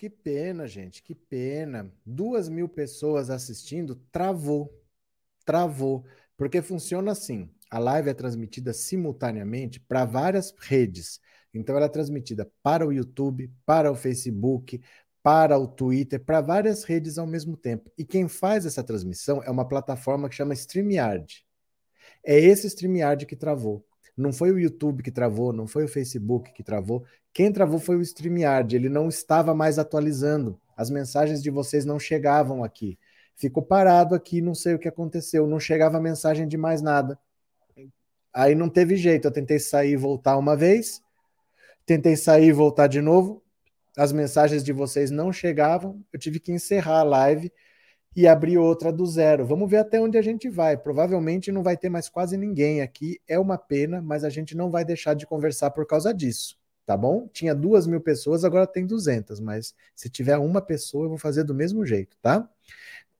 que pena, gente, que pena. Duas mil pessoas assistindo, travou. Travou. Porque funciona assim: a live é transmitida simultaneamente para várias redes. Então, ela é transmitida para o YouTube, para o Facebook, para o Twitter, para várias redes ao mesmo tempo. E quem faz essa transmissão é uma plataforma que chama StreamYard. É esse StreamYard que travou. Não foi o YouTube que travou, não foi o Facebook que travou. Quem travou foi o StreamYard. Ele não estava mais atualizando. As mensagens de vocês não chegavam aqui. Ficou parado aqui, não sei o que aconteceu. Não chegava mensagem de mais nada. Aí não teve jeito. Eu tentei sair e voltar uma vez. Tentei sair e voltar de novo as mensagens de vocês não chegavam, eu tive que encerrar a live e abrir outra do zero. Vamos ver até onde a gente vai. Provavelmente não vai ter mais quase ninguém aqui. É uma pena, mas a gente não vai deixar de conversar por causa disso. Tá bom? Tinha duas mil pessoas, agora tem duzentas, mas se tiver uma pessoa, eu vou fazer do mesmo jeito, tá?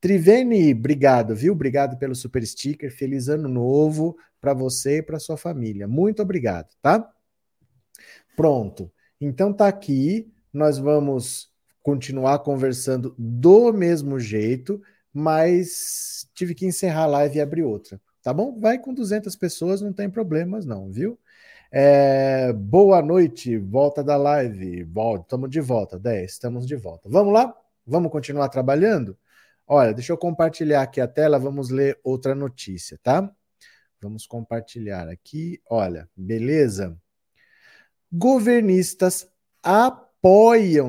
Trivene, obrigado, viu? Obrigado pelo super sticker. Feliz ano novo para você e para sua família. Muito obrigado, tá? Pronto. Então tá aqui nós vamos continuar conversando do mesmo jeito, mas tive que encerrar a live e abrir outra. Tá bom? Vai com 200 pessoas, não tem problemas não, viu? É, boa noite, volta da live. Estamos de volta, 10, estamos de volta. Vamos lá? Vamos continuar trabalhando? Olha, deixa eu compartilhar aqui a tela, vamos ler outra notícia, tá? Vamos compartilhar aqui. Olha, beleza? Governistas apoiam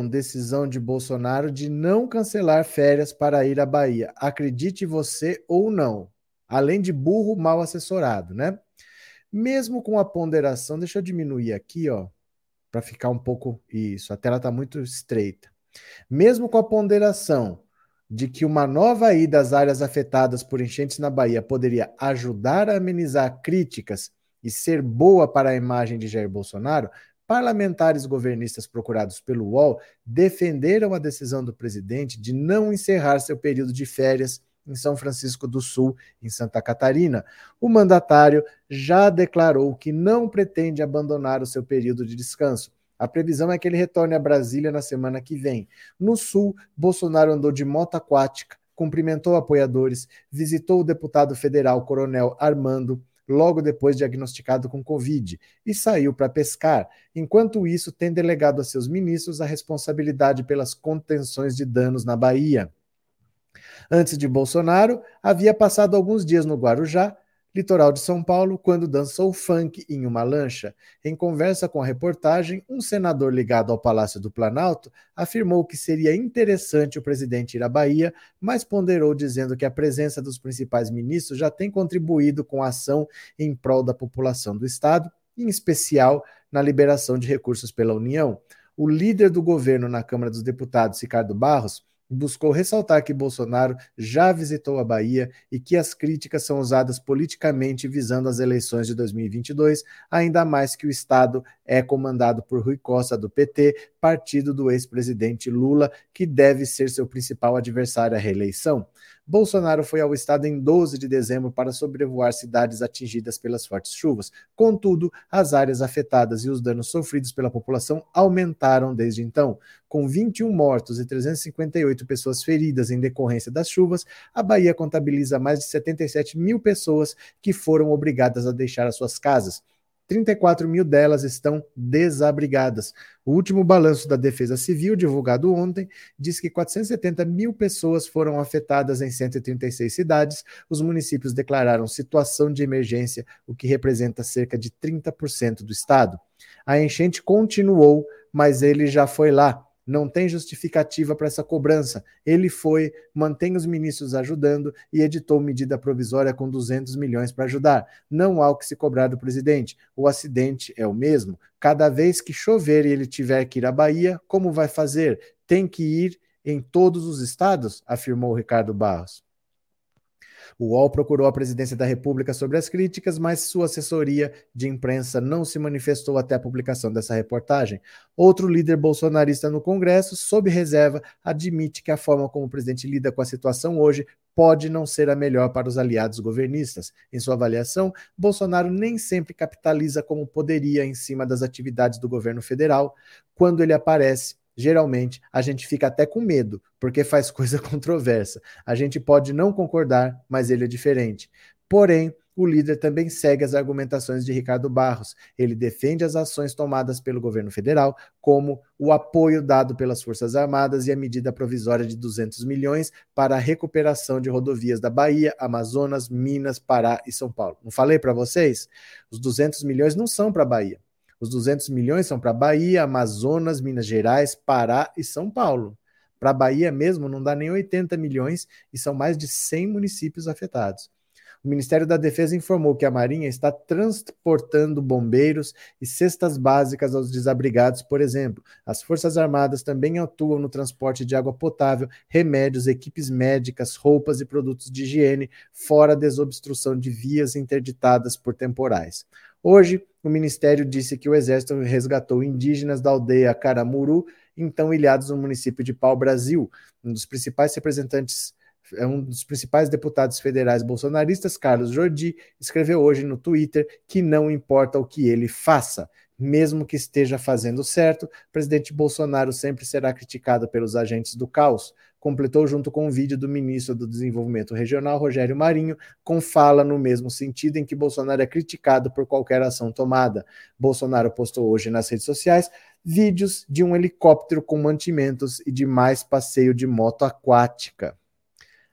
decisão de Bolsonaro de não cancelar férias para ir à Bahia. Acredite você ou não. Além de burro mal assessorado, né? Mesmo com a ponderação, deixa eu diminuir aqui, ó, para ficar um pouco isso. A tela está muito estreita. Mesmo com a ponderação de que uma nova ida às áreas afetadas por enchentes na Bahia poderia ajudar a amenizar críticas e ser boa para a imagem de Jair Bolsonaro, Parlamentares governistas procurados pelo UOL defenderam a decisão do presidente de não encerrar seu período de férias em São Francisco do Sul, em Santa Catarina. O mandatário já declarou que não pretende abandonar o seu período de descanso. A previsão é que ele retorne a Brasília na semana que vem. No Sul, Bolsonaro andou de moto aquática, cumprimentou apoiadores, visitou o deputado federal Coronel Armando logo depois diagnosticado com Covid, e saiu para pescar. Enquanto isso, tem delegado a seus ministros a responsabilidade pelas contenções de danos na Bahia. Antes de Bolsonaro, havia passado alguns dias no Guarujá litoral de São Paulo, quando dançou funk em uma lancha. Em conversa com a reportagem, um senador ligado ao Palácio do Planalto afirmou que seria interessante o presidente ir à Bahia, mas ponderou dizendo que a presença dos principais ministros já tem contribuído com a ação em prol da população do estado, em especial na liberação de recursos pela União. O líder do governo na Câmara dos Deputados, Ricardo Barros, buscou ressaltar que Bolsonaro já visitou a Bahia e que as críticas são usadas politicamente visando as eleições de 2022, ainda mais que o Estado é comandado por Rui Costa, do PT, partido do ex-presidente Lula, que deve ser seu principal adversário à reeleição. Bolsonaro foi ao estado em 12 de dezembro para sobrevoar cidades atingidas pelas fortes chuvas. Contudo, as áreas afetadas e os danos sofridos pela população aumentaram desde então. Com 21 mortos e 358 pessoas feridas em decorrência das chuvas, a Bahia contabiliza mais de 77 mil pessoas que foram obrigadas a deixar as suas casas. 34 mil delas estão desabrigadas. O último balanço da Defesa Civil, divulgado ontem, diz que 470 mil pessoas foram afetadas em 136 cidades. Os municípios declararam situação de emergência, o que representa cerca de 30% do estado. A enchente continuou, mas ele já foi lá não tem justificativa para essa cobrança. Ele foi, mantém os ministros ajudando e editou medida provisória com 200 milhões para ajudar. Não há o que se cobrar do presidente. O acidente é o mesmo. Cada vez que chover e ele tiver que ir à Bahia, como vai fazer? Tem que ir em todos os estados, afirmou Ricardo Barros. O UOL procurou a presidência da República sobre as críticas, mas sua assessoria de imprensa não se manifestou até a publicação dessa reportagem. Outro líder bolsonarista no Congresso, sob reserva, admite que a forma como o presidente lida com a situação hoje pode não ser a melhor para os aliados governistas. Em sua avaliação, Bolsonaro nem sempre capitaliza como poderia em cima das atividades do governo federal. Quando ele aparece, geralmente a gente fica até com medo, porque faz coisa controversa. A gente pode não concordar, mas ele é diferente. Porém, o líder também segue as argumentações de Ricardo Barros. Ele defende as ações tomadas pelo governo federal, como o apoio dado pelas Forças Armadas e a medida provisória de 200 milhões para a recuperação de rodovias da Bahia, Amazonas, Minas, Pará e São Paulo. Não falei para vocês? Os 200 milhões não são para a Bahia. Os 200 milhões são para Bahia, Amazonas, Minas Gerais, Pará e São Paulo. Para Bahia mesmo não dá nem 80 milhões e são mais de 100 municípios afetados. O Ministério da Defesa informou que a Marinha está transportando bombeiros e cestas básicas aos desabrigados, por exemplo. As Forças Armadas também atuam no transporte de água potável, remédios, equipes médicas, roupas e produtos de higiene, fora desobstrução de vias interditadas por temporais. Hoje, o Ministério disse que o Exército resgatou indígenas da aldeia Caramuru, então ilhados no município de Pau Brasil. Um dos principais representantes é um dos principais deputados federais bolsonaristas, Carlos Jordi, escreveu hoje no Twitter que não importa o que ele faça, mesmo que esteja fazendo certo, presidente Bolsonaro sempre será criticado pelos agentes do caos. Completou junto com um vídeo do ministro do Desenvolvimento Regional, Rogério Marinho, com fala no mesmo sentido em que Bolsonaro é criticado por qualquer ação tomada. Bolsonaro postou hoje nas redes sociais vídeos de um helicóptero com mantimentos e de mais passeio de moto aquática.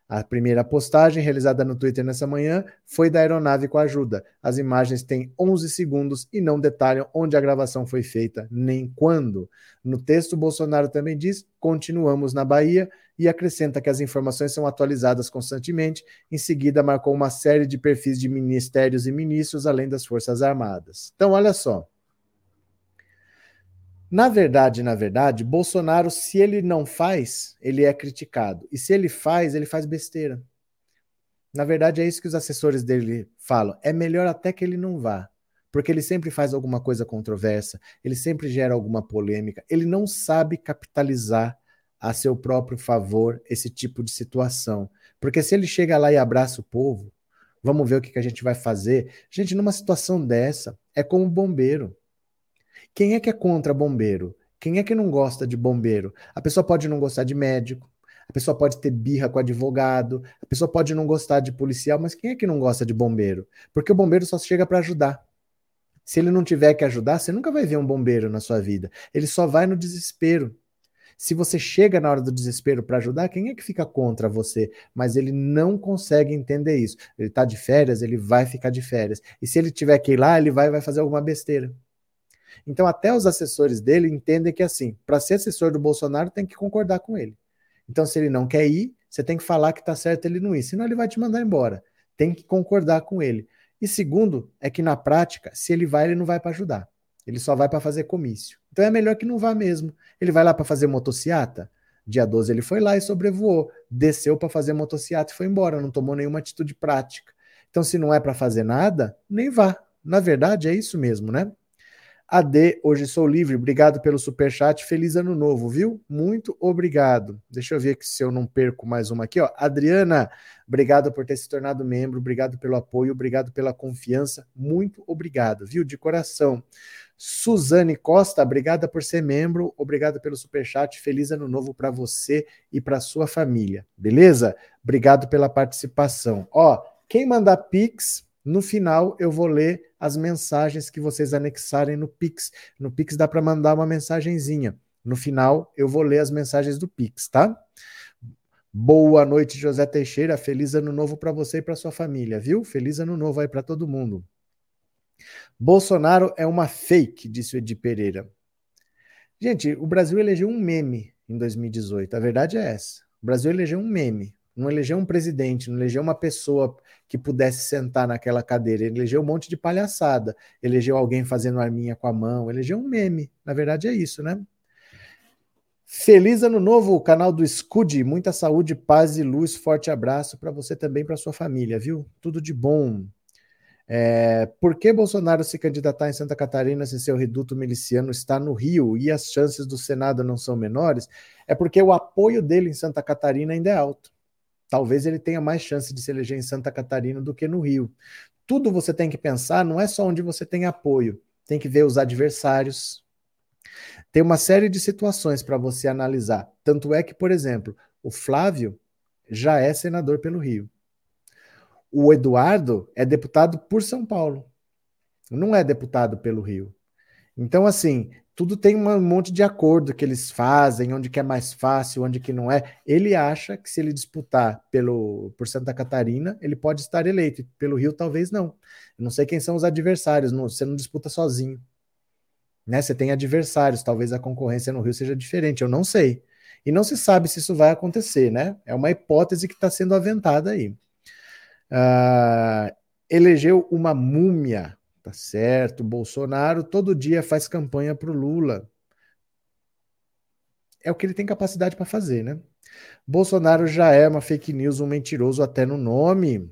A primeira postagem, realizada no Twitter nessa manhã, foi da aeronave com ajuda. As imagens têm 11 segundos e não detalham onde a gravação foi feita, nem quando. No texto, Bolsonaro também diz: continuamos na Bahia e acrescenta que as informações são atualizadas constantemente. Em seguida, marcou uma série de perfis de ministérios e ministros, além das Forças Armadas. Então, olha só. Na verdade, na verdade, Bolsonaro, se ele não faz, ele é criticado. E se ele faz, ele faz besteira. Na verdade, é isso que os assessores dele falam. É melhor até que ele não vá. Porque ele sempre faz alguma coisa controversa, ele sempre gera alguma polêmica, ele não sabe capitalizar a seu próprio favor esse tipo de situação. Porque se ele chega lá e abraça o povo, vamos ver o que, que a gente vai fazer. Gente, numa situação dessa, é como bombeiro. Quem é que é contra bombeiro? Quem é que não gosta de bombeiro? A pessoa pode não gostar de médico, a pessoa pode ter birra com advogado, a pessoa pode não gostar de policial, mas quem é que não gosta de bombeiro? Porque o bombeiro só chega para ajudar. Se ele não tiver que ajudar, você nunca vai ver um bombeiro na sua vida. Ele só vai no desespero. Se você chega na hora do desespero para ajudar, quem é que fica contra você? Mas ele não consegue entender isso. Ele está de férias, ele vai ficar de férias. E se ele tiver que ir lá, ele vai, vai fazer alguma besteira. Então, até os assessores dele entendem que, assim, para ser assessor do Bolsonaro, tem que concordar com ele. Então, se ele não quer ir, você tem que falar que está certo ele não ir, senão ele vai te mandar embora. Tem que concordar com ele. E segundo, é que na prática, se ele vai, ele não vai para ajudar. Ele só vai para fazer comício. Então é melhor que não vá mesmo. Ele vai lá para fazer motociata. Dia 12 ele foi lá e sobrevoou, desceu para fazer motociata e foi embora, não tomou nenhuma atitude prática. Então, se não é para fazer nada, nem vá. Na verdade, é isso mesmo, né? AD, hoje sou livre. Obrigado pelo super chat. Feliz ano novo, viu? Muito obrigado. Deixa eu ver aqui se eu não perco mais uma aqui, ó. Adriana, obrigado por ter se tornado membro, obrigado pelo apoio, obrigado pela confiança. Muito obrigado, viu? De coração. Suzane Costa, obrigada por ser membro, obrigado pelo super chat. Feliz ano novo para você e para sua família. Beleza? Obrigado pela participação. Ó, quem mandar pix no final, eu vou ler as mensagens que vocês anexarem no Pix. No Pix dá para mandar uma mensagenzinha. No final, eu vou ler as mensagens do Pix, tá? Boa noite, José Teixeira. Feliz ano novo para você e para sua família, viu? Feliz ano novo aí para todo mundo. Bolsonaro é uma fake, disse o Edi Pereira. Gente, o Brasil elegeu um meme em 2018. A verdade é essa. O Brasil elegeu um meme. Não elegeu um presidente, não elegeu uma pessoa que pudesse sentar naquela cadeira. Ele elegeu um monte de palhaçada. Elegeu alguém fazendo arminha com a mão. Elegeu um meme. Na verdade é isso, né? Feliz ano novo, canal do Scud. Muita saúde, paz e luz. Forte abraço para você também, para sua família, viu? Tudo de bom. É, por que Bolsonaro se candidatar em Santa Catarina se seu reduto miliciano está no Rio e as chances do Senado não são menores? É porque o apoio dele em Santa Catarina ainda é alto talvez ele tenha mais chance de se eleger em Santa Catarina do que no Rio. Tudo você tem que pensar, não é só onde você tem apoio, tem que ver os adversários, Tem uma série de situações para você analisar. Tanto é que, por exemplo, o Flávio já é senador pelo Rio. O Eduardo é deputado por São Paulo. Não é deputado pelo Rio. Então, assim, tudo tem um monte de acordo que eles fazem, onde que é mais fácil, onde que não é. Ele acha que se ele disputar pelo por Santa Catarina, ele pode estar eleito. Pelo Rio, talvez não. Eu não sei quem são os adversários. Não, você não disputa sozinho. Né? Você tem adversários. Talvez a concorrência no Rio seja diferente. Eu não sei. E não se sabe se isso vai acontecer, né? É uma hipótese que está sendo aventada aí. Uh, elegeu uma múmia Tá certo. Bolsonaro todo dia faz campanha para o Lula. É o que ele tem capacidade para fazer, né? Bolsonaro já é uma fake news, um mentiroso até no nome.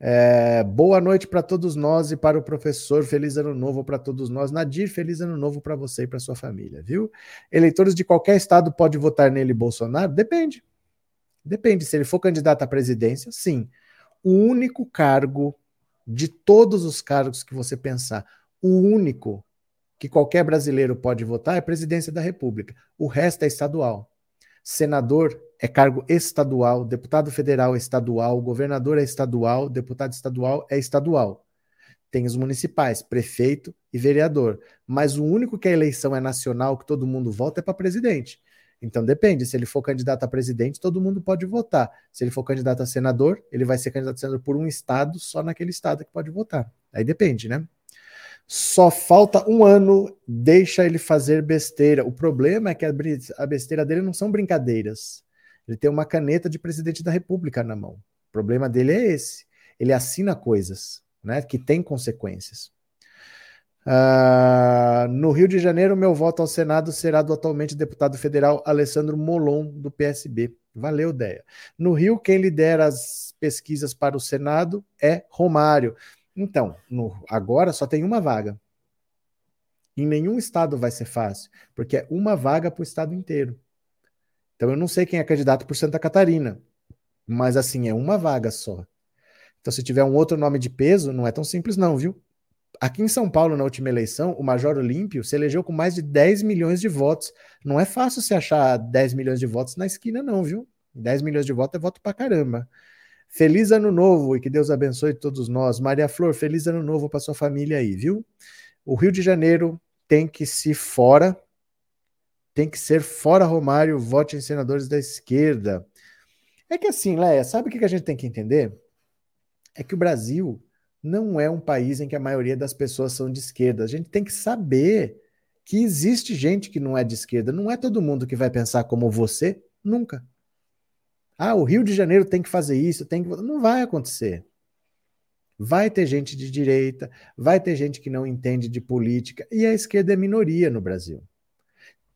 É, boa noite para todos nós e para o professor. Feliz ano novo para todos nós. Nadir, feliz ano novo para você e para sua família, viu? Eleitores de qualquer estado podem votar nele, Bolsonaro? Depende. Depende. Se ele for candidato à presidência, sim. O único cargo de todos os cargos que você pensar, o único que qualquer brasileiro pode votar é a presidência da República. O resto é estadual. Senador é cargo estadual, deputado federal é estadual, governador é estadual, deputado estadual é estadual. Tem os municipais, prefeito e vereador. Mas o único que a eleição é nacional, que todo mundo vota, é para presidente. Então depende, se ele for candidato a presidente, todo mundo pode votar. Se ele for candidato a senador, ele vai ser candidato a senador por um estado, só naquele estado que pode votar. Aí depende, né? Só falta um ano, deixa ele fazer besteira. O problema é que a besteira dele não são brincadeiras. Ele tem uma caneta de presidente da República na mão. O problema dele é esse. Ele assina coisas, né, que têm consequências. Uh, no Rio de Janeiro, meu voto ao Senado será do atualmente deputado federal Alessandro Molon, do PSB. Valeu, Deia. No Rio, quem lidera as pesquisas para o Senado é Romário. Então, no, agora só tem uma vaga. Em nenhum estado vai ser fácil, porque é uma vaga para o estado inteiro. Então, eu não sei quem é candidato por Santa Catarina, mas assim, é uma vaga só. Então, se tiver um outro nome de peso, não é tão simples, não, viu? Aqui em São Paulo, na última eleição, o Major Olímpio se elegeu com mais de 10 milhões de votos. Não é fácil você achar 10 milhões de votos na esquina, não, viu? 10 milhões de votos é voto pra caramba. Feliz ano novo e que Deus abençoe todos nós. Maria Flor, feliz ano novo para sua família aí, viu? O Rio de Janeiro tem que se fora, tem que ser fora Romário, vote em senadores da esquerda. É que assim, Léa, sabe o que a gente tem que entender? É que o Brasil não é um país em que a maioria das pessoas são de esquerda. A gente tem que saber que existe gente que não é de esquerda. Não é todo mundo que vai pensar como você, nunca. Ah, o Rio de Janeiro tem que fazer isso, tem que. Não vai acontecer. Vai ter gente de direita, vai ter gente que não entende de política, e a esquerda é minoria no Brasil.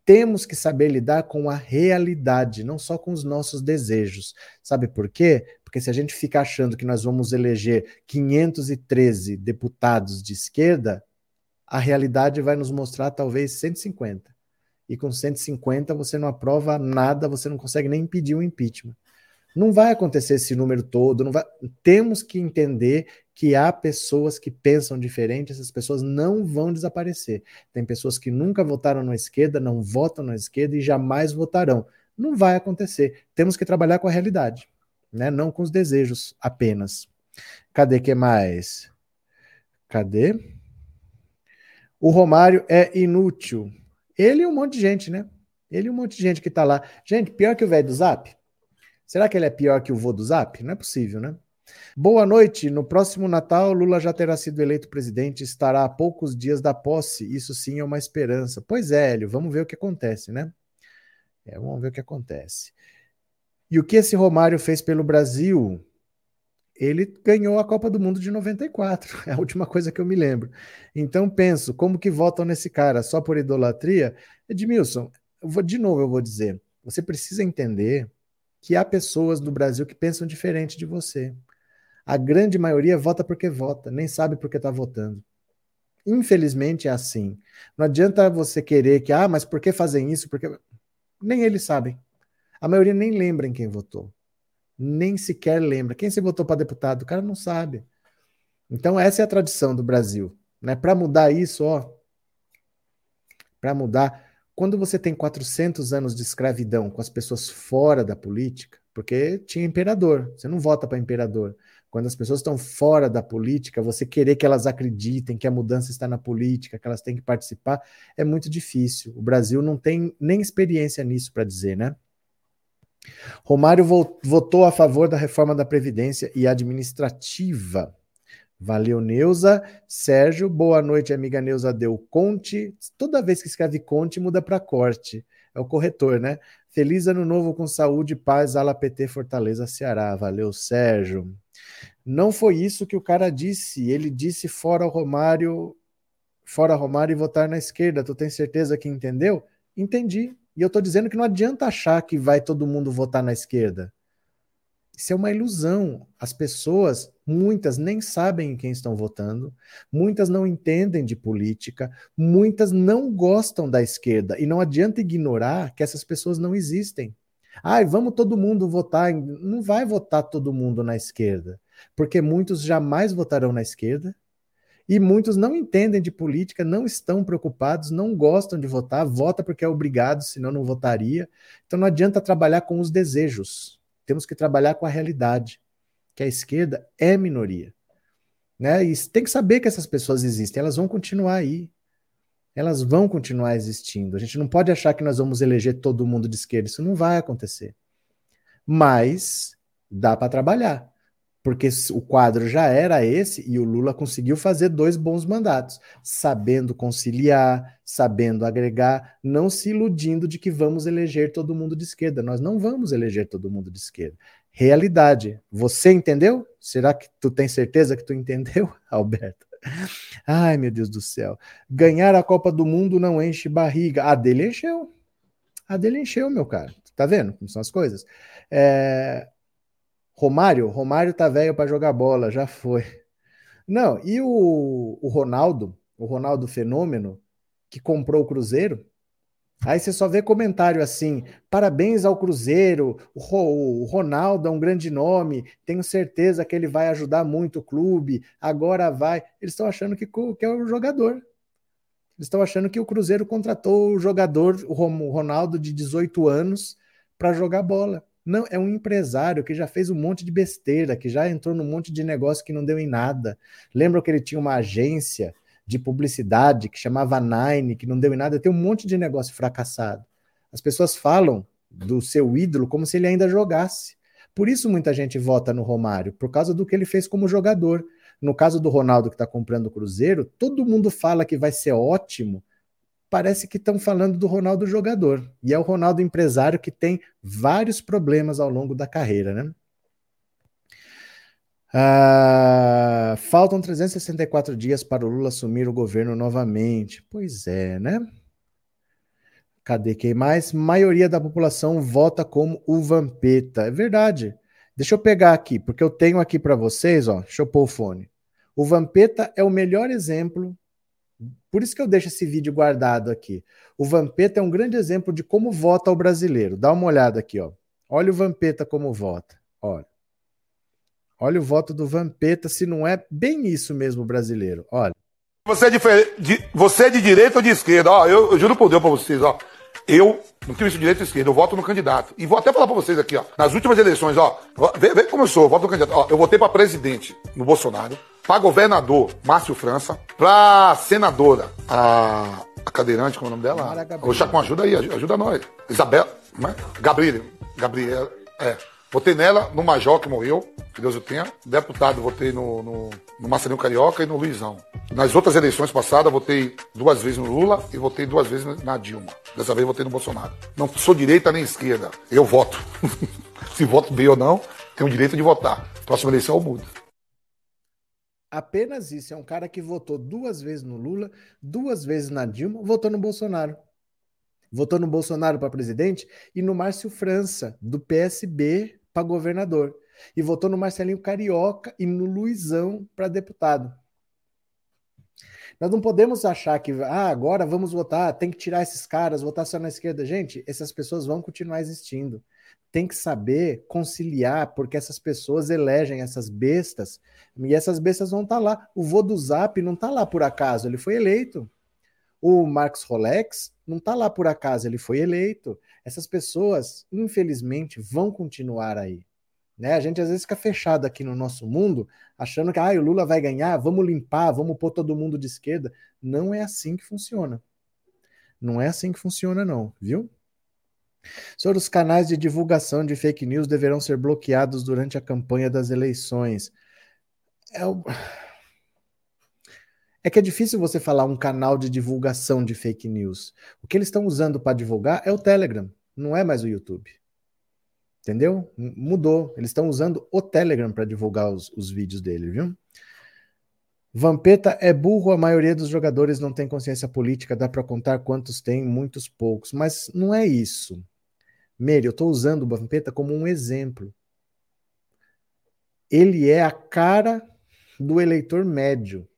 Temos que saber lidar com a realidade, não só com os nossos desejos. Sabe por quê? Porque se a gente ficar achando que nós vamos eleger 513 deputados de esquerda, a realidade vai nos mostrar talvez 150. E com 150 você não aprova nada, você não consegue nem impedir o impeachment. Não vai acontecer esse número todo, não vai... temos que entender que há pessoas que pensam diferente, essas pessoas não vão desaparecer. Tem pessoas que nunca votaram na esquerda, não votam na esquerda e jamais votarão. Não vai acontecer. Temos que trabalhar com a realidade né? Não com os desejos apenas. Cadê que mais? Cadê? O Romário é inútil. Ele e um monte de gente, né? Ele e um monte de gente que tá lá. Gente, pior que o velho do Zap? Será que ele é pior que o vô do Zap? Não é possível, né? Boa noite. No próximo Natal, Lula já terá sido eleito presidente, estará a poucos dias da posse. Isso sim é uma esperança. Pois é, Hélio, vamos ver o que acontece, né? É, vamos ver o que acontece. E o que esse Romário fez pelo Brasil? Ele ganhou a Copa do Mundo de 94, é a última coisa que eu me lembro. Então penso, como que votam nesse cara só por idolatria? Edmilson, vou, de novo eu vou dizer, você precisa entender que há pessoas no Brasil que pensam diferente de você. A grande maioria vota porque vota, nem sabe porque está votando. Infelizmente é assim. Não adianta você querer que, ah, mas por que fazem isso? Porque nem eles sabem. A maioria nem lembra em quem votou. Nem sequer lembra. Quem se votou para deputado? O cara não sabe. Então, essa é a tradição do Brasil. Né? Para mudar isso, ó, para mudar. Quando você tem 400 anos de escravidão com as pessoas fora da política, porque tinha imperador, você não vota para imperador. Quando as pessoas estão fora da política, você querer que elas acreditem que a mudança está na política, que elas têm que participar, é muito difícil. O Brasil não tem nem experiência nisso para dizer, né? Romário votou a favor da reforma da Previdência e administrativa. Valeu, Neuza. Sérgio, boa noite, amiga Neuza deu Conte. Toda vez que escreve Conte, muda para corte. É o corretor, né? Feliz ano novo com saúde, paz, ala PT Fortaleza, Ceará. Valeu, Sérgio. Não foi isso que o cara disse. Ele disse fora Romário, fora Romário e votar na esquerda. Tu tem certeza que entendeu? Entendi. E eu estou dizendo que não adianta achar que vai todo mundo votar na esquerda. Isso é uma ilusão. As pessoas, muitas nem sabem em quem estão votando, muitas não entendem de política, muitas não gostam da esquerda. E não adianta ignorar que essas pessoas não existem. Ai, vamos todo mundo votar. Não vai votar todo mundo na esquerda, porque muitos jamais votarão na esquerda e muitos não entendem de política, não estão preocupados, não gostam de votar, vota porque é obrigado, senão não votaria. Então não adianta trabalhar com os desejos. Temos que trabalhar com a realidade, que a esquerda é minoria. Né? E tem que saber que essas pessoas existem, elas vão continuar aí. Elas vão continuar existindo. A gente não pode achar que nós vamos eleger todo mundo de esquerda, isso não vai acontecer. Mas dá para trabalhar porque o quadro já era esse e o Lula conseguiu fazer dois bons mandatos, sabendo conciliar, sabendo agregar, não se iludindo de que vamos eleger todo mundo de esquerda. Nós não vamos eleger todo mundo de esquerda. Realidade. Você entendeu? Será que tu tem certeza que tu entendeu, Alberto? Ai, meu Deus do céu. Ganhar a Copa do Mundo não enche barriga. A dele encheu. A dele encheu, meu cara. Tá vendo como são as coisas? É, Romário, Romário tá velho para jogar bola, já foi. Não, e o, o Ronaldo, o Ronaldo Fenômeno, que comprou o Cruzeiro, Aí você só vê comentário assim: parabéns ao Cruzeiro, o, Ronaldo é um grande nome, tenho certeza que ele vai ajudar muito o clube, agora vai. Eles estão achando que, que é o jogador. Eles estão achando que o Cruzeiro contratou o jogador, o Ronaldo, de 18 anos, para jogar bola. Não, é um empresário que já fez um monte de besteira, que já entrou num monte de negócio que não deu em nada. Lembra que ele tinha uma agência de publicidade que chamava Nine, que não deu em nada? Tem um monte de negócio fracassado. As pessoas falam do seu ídolo como se ele ainda jogasse. Por isso muita gente vota no Romário, por causa do que ele fez como jogador. No caso do Ronaldo que está comprando o Cruzeiro, todo mundo fala que vai ser ótimo, parece que estão falando do Ronaldo jogador. E é o Ronaldo empresário que tem vários problemas ao longo da carreira, né? Ah, faltam 364 dias para o Lula assumir o governo novamente. Pois é, né? Cadê quem mais? Maioria da população vota como o Vampeta. É verdade. Deixa eu pegar aqui, porque eu tenho aqui para vocês, ó. Deixa eu pôr o fone. O Vampeta é o melhor exemplo por isso que eu deixo esse vídeo guardado aqui. O Vampeta é um grande exemplo de como vota o brasileiro. Dá uma olhada aqui, ó. Olha o Vampeta como vota. Olha. Olha o voto do Vampeta, se não é bem isso mesmo brasileiro. Olha. Você é, de, você é de direita ou de esquerda? Ó, eu, eu juro por Deus pra vocês, ó. Eu não tenho isso de direita ou esquerda, eu voto no candidato. E vou até falar pra vocês aqui, ó. Nas últimas eleições, ó. Vê, vê como eu sou, eu voto no candidato. Ó, eu votei pra presidente no Bolsonaro para governador, Márcio França, para senadora, a, a, cadeirante, como é o nome dela? O Chacon, ajuda aí, ajuda nós. Isabel, é? Gabriela, Gabriela, é. Votei nela, no Major, que morreu, que Deus o tenha. Deputado, votei no, no, no Marcelinho Carioca e no Luizão. Nas outras eleições passadas, votei duas vezes no Lula e votei duas vezes na Dilma. Dessa vez, votei no Bolsonaro. Não sou direita nem esquerda. Eu voto. Se voto bem ou não, tenho o direito de votar. Próxima eleição eu mudo. Apenas isso. É um cara que votou duas vezes no Lula, duas vezes na Dilma, votou no Bolsonaro. Votou no Bolsonaro para presidente e no Márcio França, do PSB, para governador. E votou no Marcelinho Carioca e no Luizão para deputado. Nós não podemos achar que ah, agora vamos votar, tem que tirar esses caras, votar só na esquerda. Gente, essas pessoas vão continuar existindo tem que saber conciliar, porque essas pessoas elegem essas bestas, e essas bestas vão estar tá lá. O vô do Zap não está lá por acaso, ele foi eleito. O Marcos Rolex não está lá por acaso, ele foi eleito. Essas pessoas, infelizmente, vão continuar aí. Né? A gente às vezes fica fechado aqui no nosso mundo, achando que ah, o Lula vai ganhar, vamos limpar, vamos pôr todo mundo de esquerda. Não é assim que funciona. Não é assim que funciona, não, viu? Sobre os canais de divulgação de fake news deverão ser bloqueados durante a campanha das eleições. É, o... é que é difícil você falar um canal de divulgação de fake news. O que eles estão usando para divulgar é o Telegram, não é mais o YouTube. Entendeu? Mudou. Eles estão usando o Telegram para divulgar os, os vídeos dele, viu? Vampeta é burro, a maioria dos jogadores não tem consciência política, dá para contar quantos tem, muitos poucos. Mas não é isso. Meire, eu estou usando o Vampeta como um exemplo. Ele é a cara do eleitor médio.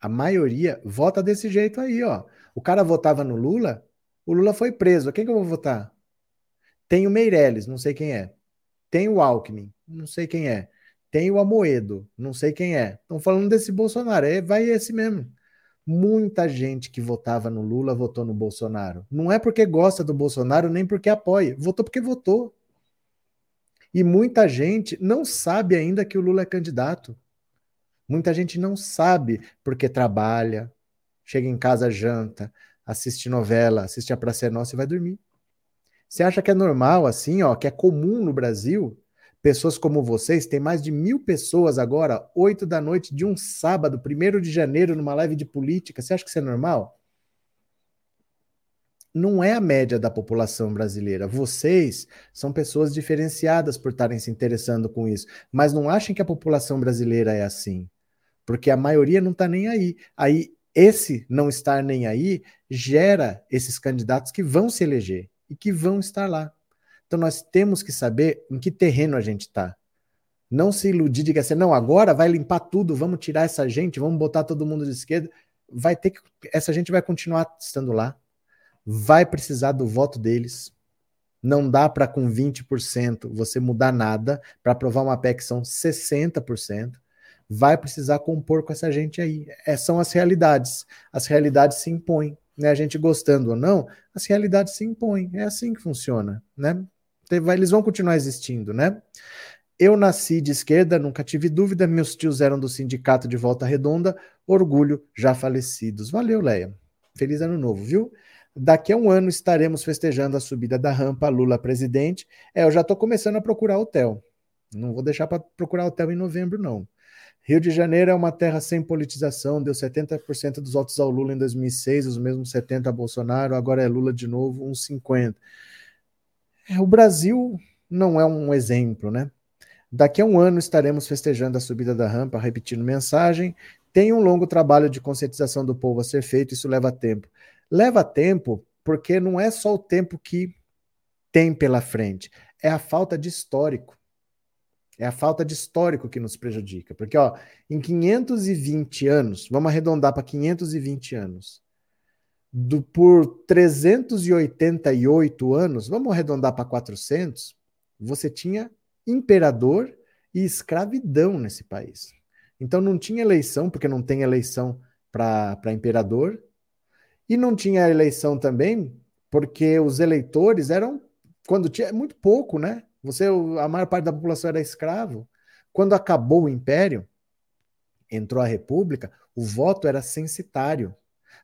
A maioria vota desse jeito aí, ó. O cara votava no Lula, o Lula foi preso. Quem que eu vou votar? Tem o Meirelles, não sei quem é. Tem o Alckmin, não sei quem é. Tem o Amoedo, não sei quem é. Estão falando desse Bolsonaro, é, vai esse mesmo. Muita gente que votava no Lula votou no Bolsonaro. Não é porque gosta do Bolsonaro, nem porque apoia. Votou porque votou. E muita gente não sabe ainda que o Lula é candidato. Muita gente não sabe porque trabalha, chega em casa, janta, assiste novela, assiste a Praça é Nossa e vai dormir. Você acha que é normal assim, ó, que é comum no Brasil pessoas como vocês. Tem mais de mil pessoas agora, oito da noite de um sábado, primeiro de janeiro, numa live de política. Você acha que isso é normal? Não é a média da população brasileira. Vocês são pessoas diferenciadas por estarem se interessando com isso. Mas não achem que a população brasileira é assim. Porque a maioria não está nem aí. Aí, esse não estar nem aí gera esses candidatos que vão se eleger e que vão estar lá. Então nós temos que saber em que terreno a gente está. Não se iludir de que assim, não, agora vai limpar tudo, vamos tirar essa gente, vamos botar todo mundo de esquerda. Vai ter que. Essa gente vai continuar estando lá. Vai precisar do voto deles. Não dá para com 20% você mudar nada. Para aprovar uma PEC são 60%. Vai precisar compor com essa gente aí. É, são as realidades. As realidades se impõem. Né? A gente gostando ou não, as realidades se impõem. É assim que funciona. Né? eles vão continuar existindo, né? Eu nasci de esquerda, nunca tive dúvida. Meus tios eram do sindicato de Volta Redonda, orgulho, já falecidos. Valeu, Leia. Feliz ano novo, viu? Daqui a um ano estaremos festejando a subida da rampa Lula presidente. É, eu já estou começando a procurar hotel. Não vou deixar para procurar hotel em novembro, não. Rio de Janeiro é uma terra sem politização, deu 70% dos votos ao Lula em 2006, os mesmos 70% a Bolsonaro, agora é Lula de novo, uns 50%. É, o Brasil não é um exemplo, né? Daqui a um ano estaremos festejando a subida da rampa, repetindo mensagem. Tem um longo trabalho de conscientização do povo a ser feito, isso leva tempo. Leva tempo porque não é só o tempo que tem pela frente, é a falta de histórico. É a falta de histórico que nos prejudica. Porque, ó, em 520 anos, vamos arredondar para 520 anos, do, por 388 anos, vamos arredondar para 400, você tinha imperador e escravidão nesse país. Então não tinha eleição, porque não tem eleição para imperador, e não tinha eleição também, porque os eleitores eram, quando tinha, muito pouco, né? Você, a maior parte da população era escravo. Quando acabou o império, entrou a república, o voto era censitário.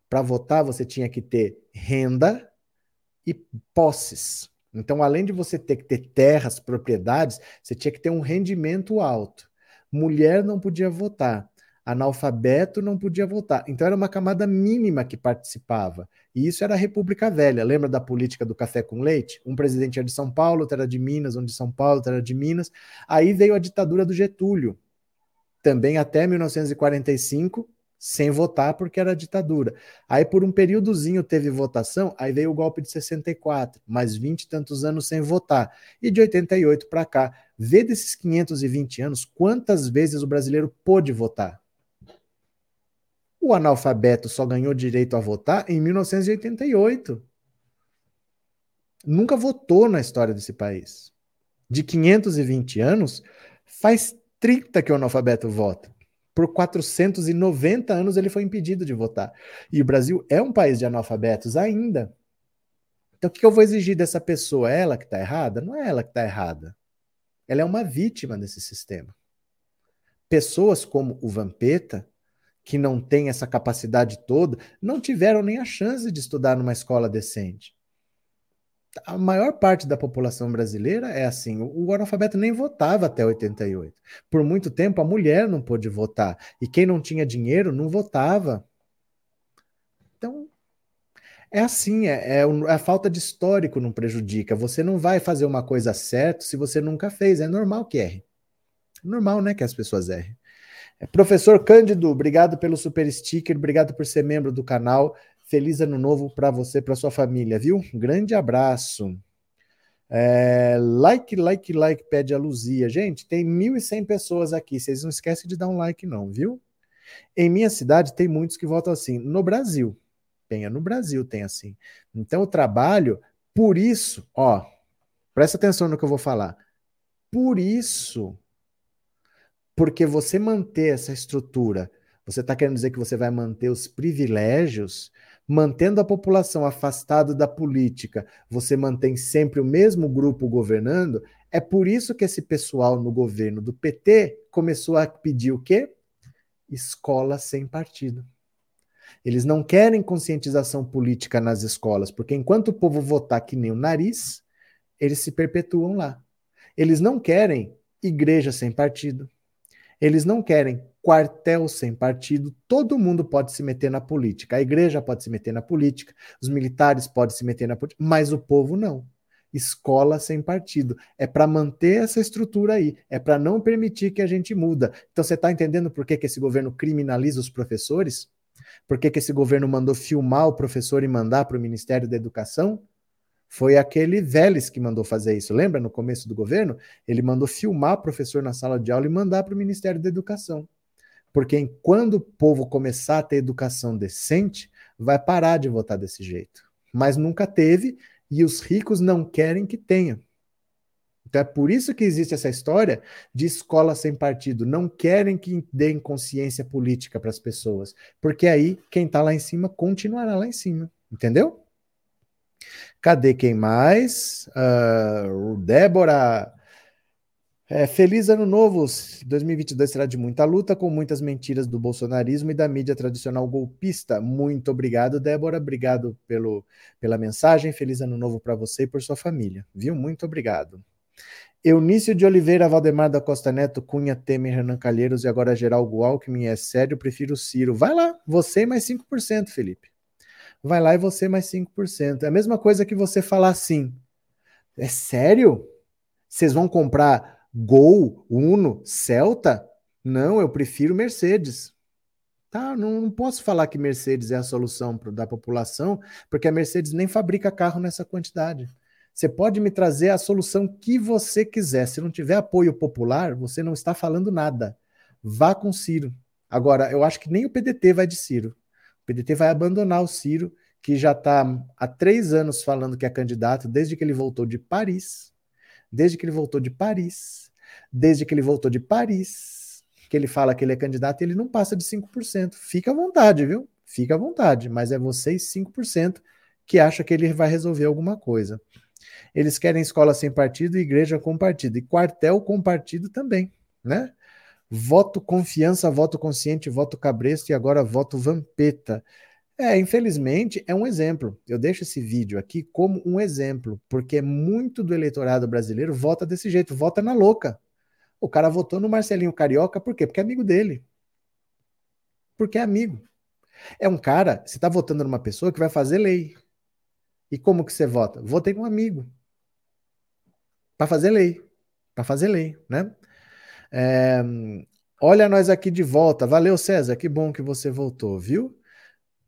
Para votar, você tinha que ter renda e posses. Então, além de você ter que ter terras, propriedades, você tinha que ter um rendimento alto. Mulher não podia votar, analfabeto não podia votar. Então, era uma camada mínima que participava. E isso era a República Velha. Lembra da política do café com leite? Um presidente era de São Paulo, outro era de Minas, um de São Paulo, outro era de Minas. Aí veio a ditadura do Getúlio. Também até 1945, sem votar porque era ditadura. Aí por um períodozinho teve votação, aí veio o golpe de 64, mais 20 e tantos anos sem votar. E de 88 para cá, vê desses 520 anos quantas vezes o brasileiro pôde votar. O analfabeto só ganhou direito a votar em 1988. Nunca votou na história desse país. De 520 anos, faz 30 que o analfabeto vota. Por 490 anos ele foi impedido de votar. E o Brasil é um país de analfabetos ainda. Então o que eu vou exigir dessa pessoa? É ela que está errada? Não é ela que está errada. Ela é uma vítima desse sistema. Pessoas como o Vampeta, que não tem essa capacidade toda, não tiveram nem a chance de estudar numa escola decente. A maior parte da população brasileira é assim. O analfabeto nem votava até 88. Por muito tempo, a mulher não pôde votar. E quem não tinha dinheiro não votava. Então, é assim, é, é, a falta de histórico não prejudica. Você não vai fazer uma coisa certa se você nunca fez. É normal que erre. É normal, né, que as pessoas errem. Professor Cândido, obrigado pelo super sticker, obrigado por ser membro do canal. Feliz ano novo para você, para sua família, viu? Um grande abraço. É, like, like, like, pede a Luzia. Gente, tem 1.100 pessoas aqui. Vocês não esquecem de dar um like, não, viu? Em minha cidade tem muitos que votam assim. No Brasil, tenha no Brasil, tem assim. Então, o trabalho, por isso, ó, presta atenção no que eu vou falar. Por isso, porque você manter essa estrutura, você está querendo dizer que você vai manter os privilégios, mantendo a população afastada da política, você mantém sempre o mesmo grupo governando, é por isso que esse pessoal no governo do PT começou a pedir o quê? Escola sem partido. Eles não querem conscientização política nas escolas, porque enquanto o povo votar que nem o nariz, eles se perpetuam lá. Eles não querem igreja sem partido. Eles não querem quartel sem partido, todo mundo pode se meter na política. A igreja pode se meter na política, os militares podem se meter na política, mas o povo não. Escola sem partido. É para manter essa estrutura aí, é para não permitir que a gente muda. Então você está entendendo por que, que esse governo criminaliza os professores? Por que, que esse governo mandou filmar o professor e mandar para o Ministério da Educação? Foi aquele Vélez que mandou fazer isso. Lembra no começo do governo? Ele mandou filmar o professor na sala de aula e mandar para o Ministério da Educação. Porque quando o povo começar a ter educação decente, vai parar de votar desse jeito. Mas nunca teve e os ricos não querem que tenha. Então é por isso que existe essa história de escola sem partido. Não querem que deem consciência política para as pessoas. Porque aí quem está lá em cima continuará lá em cima. Entendeu? Cadê quem mais? Uh, Débora. É, feliz ano novo. 2022 será de muita luta, com muitas mentiras do bolsonarismo e da mídia tradicional golpista. Muito obrigado, Débora. Obrigado pelo, pela mensagem. Feliz ano novo para você e por sua família. Viu? Muito obrigado. Eunício de Oliveira, Valdemar da Costa Neto, Cunha, Temer, Renan Calheiros e agora Geraldo Alckmin. É sério, prefiro Ciro. Vai lá, você mais 5%, Felipe vai lá e você mais 5%. É a mesma coisa que você falar assim: é sério? Vocês vão comprar Gol, Uno, Celta? Não, eu prefiro Mercedes. Tá, não, não posso falar que Mercedes é a solução pro, da população, porque a Mercedes nem fabrica carro nessa quantidade. Você pode me trazer a solução que você quiser. Se não tiver apoio popular, você não está falando nada. Vá com Ciro. Agora, eu acho que nem o PDT vai de Ciro. PDT vai abandonar o Ciro, que já está há três anos falando que é candidato, desde que ele voltou de Paris. Desde que ele voltou de Paris. Desde que ele voltou de Paris, que ele fala que ele é candidato e ele não passa de 5%. Fica à vontade, viu? Fica à vontade, mas é vocês 5% que acha que ele vai resolver alguma coisa. Eles querem escola sem partido, igreja com partido e quartel com partido também, né? Voto confiança, voto consciente, voto cabresto e agora voto vampeta. É, infelizmente, é um exemplo. Eu deixo esse vídeo aqui como um exemplo, porque muito do eleitorado brasileiro vota desse jeito, vota na louca. O cara votou no Marcelinho Carioca, por quê? Porque é amigo dele. Porque é amigo. É um cara, você está votando numa pessoa que vai fazer lei. E como que você vota? Votei com um amigo. Para fazer lei. Para fazer lei, né? É, olha nós aqui de volta. Valeu, César. Que bom que você voltou, viu?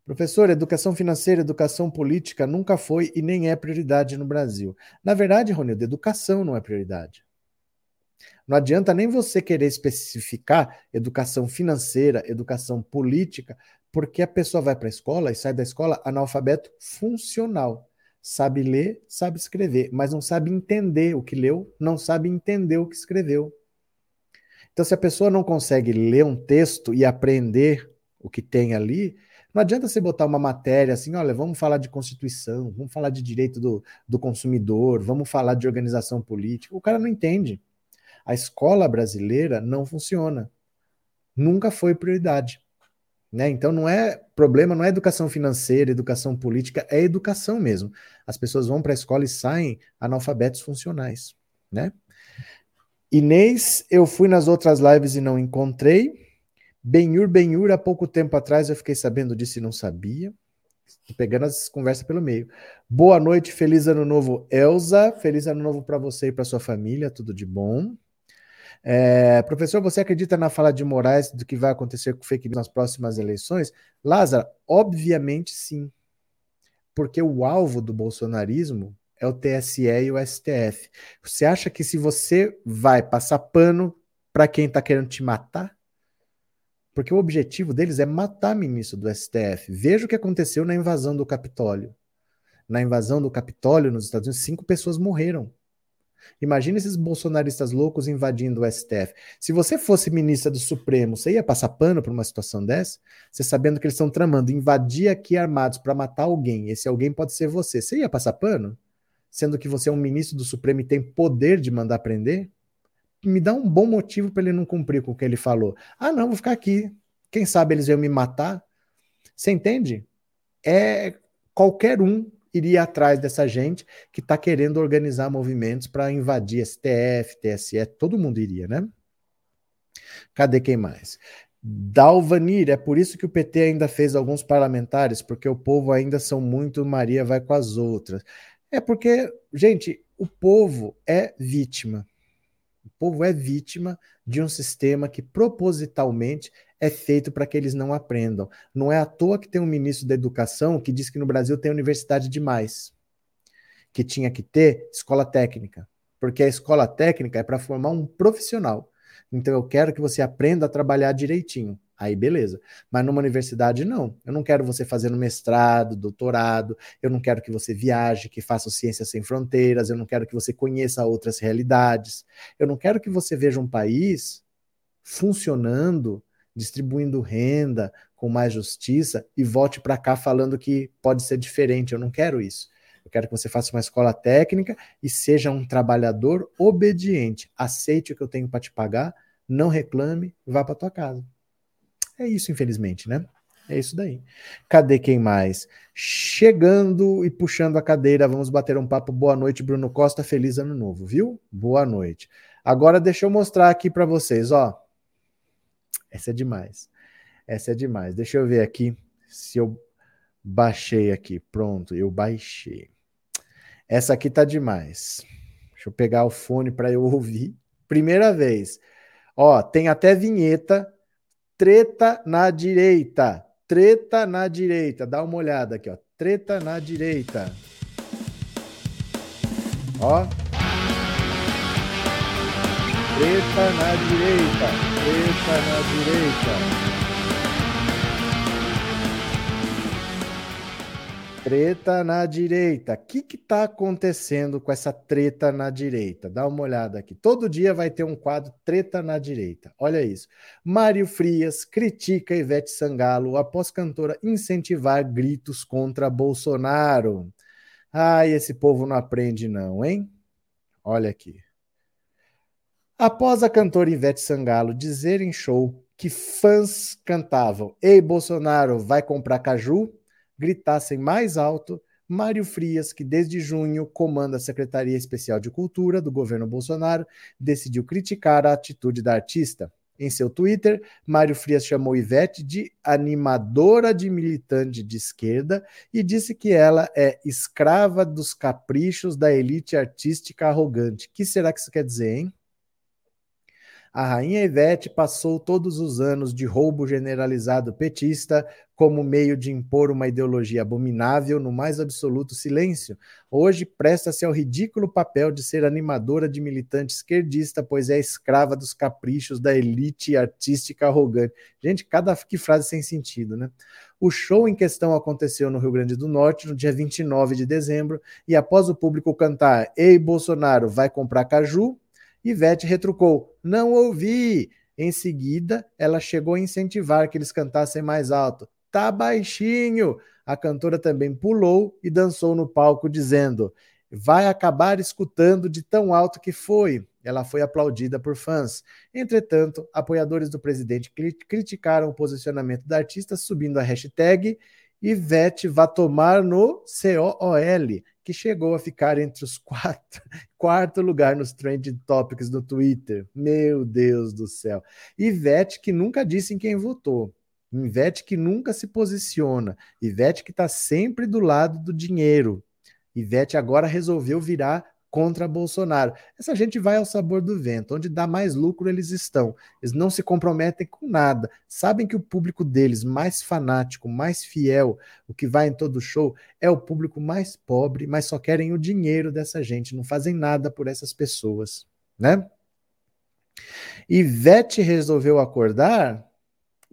Professor, educação financeira, educação política nunca foi e nem é prioridade no Brasil. Na verdade, Ronildo, educação não é prioridade. Não adianta nem você querer especificar educação financeira, educação política, porque a pessoa vai para a escola e sai da escola analfabeto funcional. Sabe ler, sabe escrever, mas não sabe entender o que leu, não sabe entender o que escreveu. Então, se a pessoa não consegue ler um texto e aprender o que tem ali, não adianta você botar uma matéria assim, olha, vamos falar de Constituição, vamos falar de direito do, do consumidor, vamos falar de organização política. O cara não entende. A escola brasileira não funciona. Nunca foi prioridade. Né? Então não é problema, não é educação financeira, educação política, é educação mesmo. As pessoas vão para a escola e saem analfabetos funcionais. Né? Inês, eu fui nas outras lives e não encontrei. Benhur, Benhur, há pouco tempo atrás eu fiquei sabendo disso e não sabia. Estou pegando as conversas pelo meio. Boa noite, feliz ano novo, Elza. Feliz ano novo para você e para sua família, tudo de bom. É, professor, você acredita na fala de Moraes do que vai acontecer com fake news nas próximas eleições? Lázaro, obviamente sim. Porque o alvo do bolsonarismo é o TSE e o STF. Você acha que se você vai passar pano para quem está querendo te matar? Porque o objetivo deles é matar ministro do STF. Veja o que aconteceu na invasão do Capitólio. Na invasão do Capitólio nos Estados Unidos, cinco pessoas morreram. Imagina esses bolsonaristas loucos invadindo o STF. Se você fosse ministra do Supremo, você ia passar pano por uma situação dessa? Você sabendo que eles estão tramando invadir aqui armados para matar alguém, esse alguém pode ser você. Você ia passar pano? Sendo que você é um ministro do Supremo e tem poder de mandar prender? me dá um bom motivo para ele não cumprir com o que ele falou. Ah, não, vou ficar aqui. Quem sabe eles iam me matar? Você entende? É qualquer um iria atrás dessa gente que está querendo organizar movimentos para invadir STF, TSE, todo mundo iria, né? Cadê quem mais? Dalvanir, é por isso que o PT ainda fez alguns parlamentares, porque o povo ainda são muito Maria vai com as outras. É porque, gente, o povo é vítima. O povo é vítima de um sistema que propositalmente é feito para que eles não aprendam. Não é à toa que tem um ministro da Educação que diz que no Brasil tem universidade demais, que tinha que ter escola técnica, porque a escola técnica é para formar um profissional. Então eu quero que você aprenda a trabalhar direitinho. Aí beleza. Mas numa universidade, não. Eu não quero você fazendo mestrado, doutorado, eu não quero que você viaje, que faça ciências sem fronteiras, eu não quero que você conheça outras realidades. Eu não quero que você veja um país funcionando, distribuindo renda, com mais justiça e volte para cá falando que pode ser diferente. Eu não quero isso. Eu quero que você faça uma escola técnica e seja um trabalhador obediente. Aceite o que eu tenho para te pagar, não reclame, vá para tua casa. É isso, infelizmente, né? É isso daí. Cadê quem mais? Chegando e puxando a cadeira, vamos bater um papo. Boa noite, Bruno Costa. Feliz ano novo, viu? Boa noite. Agora deixa eu mostrar aqui para vocês, ó. Essa é demais. Essa é demais. Deixa eu ver aqui se eu baixei aqui. Pronto, eu baixei. Essa aqui tá demais. Deixa eu pegar o fone para eu ouvir. Primeira vez. Ó, tem até vinheta Treta na direita. Treta na direita. Dá uma olhada aqui, ó. Treta na direita. Ó. Treta na direita. Treta na direita. Treta na direita. O que está acontecendo com essa treta na direita? Dá uma olhada aqui. Todo dia vai ter um quadro Treta na direita. Olha isso. Mário Frias critica Ivete Sangalo após cantora incentivar gritos contra Bolsonaro. Ai, esse povo não aprende, não, hein? Olha aqui. Após a cantora Ivete Sangalo dizer em show que fãs cantavam: Ei, Bolsonaro, vai comprar caju? Gritassem mais alto, Mário Frias, que desde junho comanda a Secretaria Especial de Cultura do governo Bolsonaro, decidiu criticar a atitude da artista. Em seu Twitter, Mário Frias chamou Ivete de animadora de militante de esquerda e disse que ela é escrava dos caprichos da elite artística arrogante. Que será que isso quer dizer, hein? A rainha Ivete passou todos os anos de roubo generalizado petista como meio de impor uma ideologia abominável no mais absoluto silêncio. Hoje presta-se ao ridículo papel de ser animadora de militante esquerdista, pois é escrava dos caprichos da elite artística arrogante. Gente, cada que frase sem sentido, né? O show em questão aconteceu no Rio Grande do Norte no dia 29 de dezembro e após o público cantar Ei Bolsonaro, vai comprar caju, Ivete retrucou: Não ouvi. Em seguida, ela chegou a incentivar que eles cantassem mais alto. Tá baixinho! A cantora também pulou e dançou no palco, dizendo: Vai acabar escutando de tão alto que foi. Ela foi aplaudida por fãs. Entretanto, apoiadores do presidente criticaram o posicionamento da artista, subindo a hashtag Ivete vai tomar no COOL, que chegou a ficar entre os quatro, quarto lugar nos trending topics do Twitter. Meu Deus do céu. Ivete que nunca disse em quem votou. Ivete que nunca se posiciona. Ivete que está sempre do lado do dinheiro. Ivete agora resolveu virar contra Bolsonaro. Essa gente vai ao sabor do vento, onde dá mais lucro eles estão. Eles não se comprometem com nada. Sabem que o público deles, mais fanático, mais fiel, o que vai em todo show, é o público mais pobre, mas só querem o dinheiro dessa gente, não fazem nada por essas pessoas, né? Ivete resolveu acordar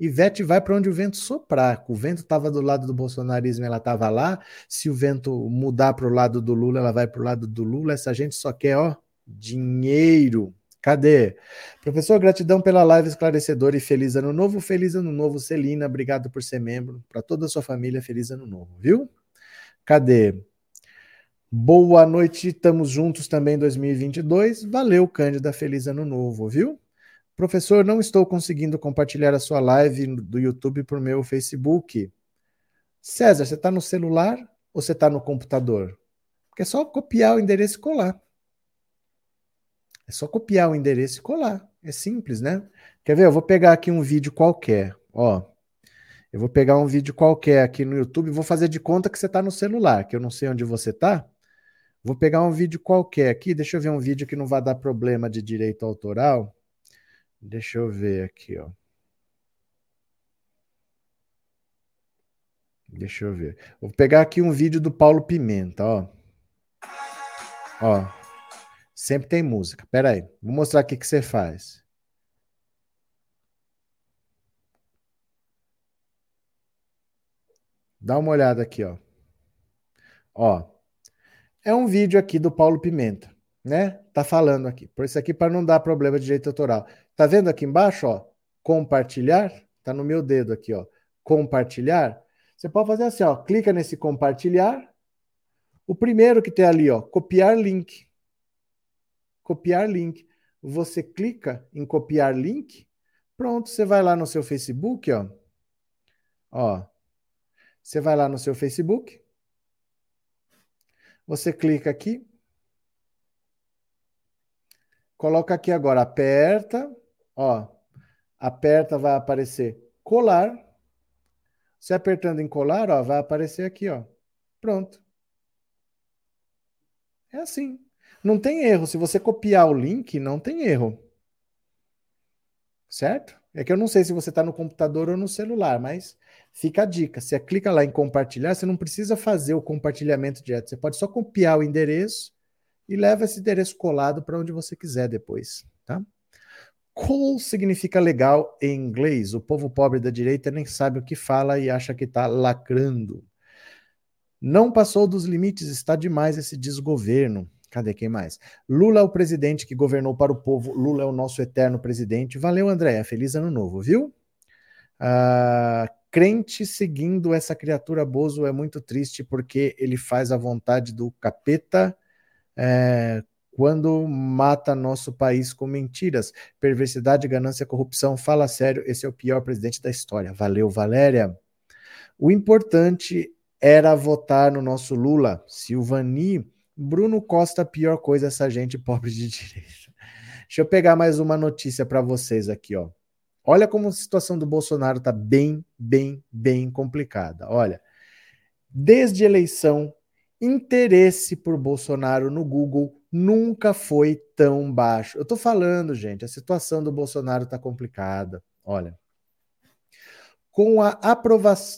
Ivete vai para onde o vento soprar. O vento estava do lado do bolsonarismo, ela estava lá. Se o vento mudar para o lado do Lula, ela vai para o lado do Lula. Essa gente só quer, ó, dinheiro. Cadê? Professor, gratidão pela live esclarecedora e feliz ano novo. Feliz ano novo, Celina. Obrigado por ser membro. Para toda a sua família, feliz ano novo, viu? Cadê? Boa noite, estamos juntos também em 2022. Valeu, Cândida. Feliz ano novo, viu? Professor, não estou conseguindo compartilhar a sua live do YouTube por meu Facebook. César, você está no celular ou você está no computador? Porque é só copiar o endereço e colar. É só copiar o endereço e colar. É simples, né? Quer ver? Eu vou pegar aqui um vídeo qualquer. Ó, eu vou pegar um vídeo qualquer aqui no YouTube vou fazer de conta que você está no celular, que eu não sei onde você está. Vou pegar um vídeo qualquer aqui. Deixa eu ver um vídeo que não vai dar problema de direito autoral. Deixa eu ver aqui, ó. Deixa eu ver. Vou pegar aqui um vídeo do Paulo Pimenta, ó. Ó. Sempre tem música. Pera aí. Vou mostrar aqui o que você faz. Dá uma olhada aqui, ó. Ó. É um vídeo aqui do Paulo Pimenta, né? Tá falando aqui. Por isso aqui para não dar problema de direito autoral. Tá vendo aqui embaixo, ó? Compartilhar, tá no meu dedo aqui, ó. Compartilhar. Você pode fazer assim, ó, clica nesse compartilhar. O primeiro que tem ali, ó, copiar link. Copiar link. Você clica em copiar link. Pronto, você vai lá no seu Facebook, ó. Ó. Você vai lá no seu Facebook. Você clica aqui. Coloca aqui agora, aperta. Ó, aperta, vai aparecer colar. Se apertando em colar, ó, vai aparecer aqui, ó. Pronto. É assim. Não tem erro. Se você copiar o link, não tem erro. Certo? É que eu não sei se você está no computador ou no celular, mas fica a dica. Você clica lá em compartilhar, você não precisa fazer o compartilhamento direto. Você pode só copiar o endereço e leva esse endereço colado para onde você quiser depois, tá? Cool significa legal em inglês. O povo pobre da direita nem sabe o que fala e acha que está lacrando. Não passou dos limites, está demais esse desgoverno. Cadê quem mais? Lula é o presidente que governou para o povo. Lula é o nosso eterno presidente. Valeu, Andréia. Feliz ano novo, viu? Ah, crente seguindo essa criatura Bozo é muito triste porque ele faz a vontade do capeta. É, quando mata nosso país com mentiras, perversidade, ganância, corrupção. Fala sério, esse é o pior presidente da história. Valeu, Valéria. O importante era votar no nosso Lula, Silvani. Bruno Costa, pior coisa, essa gente pobre de direita. Deixa eu pegar mais uma notícia para vocês aqui, ó. Olha como a situação do Bolsonaro está bem, bem, bem complicada. Olha, desde eleição, interesse por Bolsonaro no Google nunca foi tão baixo. Eu estou falando, gente, a situação do Bolsonaro está complicada. Olha, com a,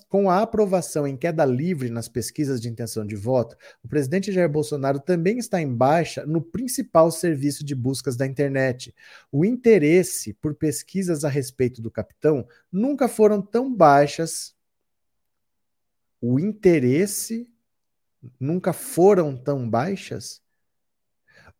com a, aprovação em queda livre nas pesquisas de intenção de voto, o presidente Jair Bolsonaro também está em baixa no principal serviço de buscas da internet. O interesse por pesquisas a respeito do capitão nunca foram tão baixas. O interesse nunca foram tão baixas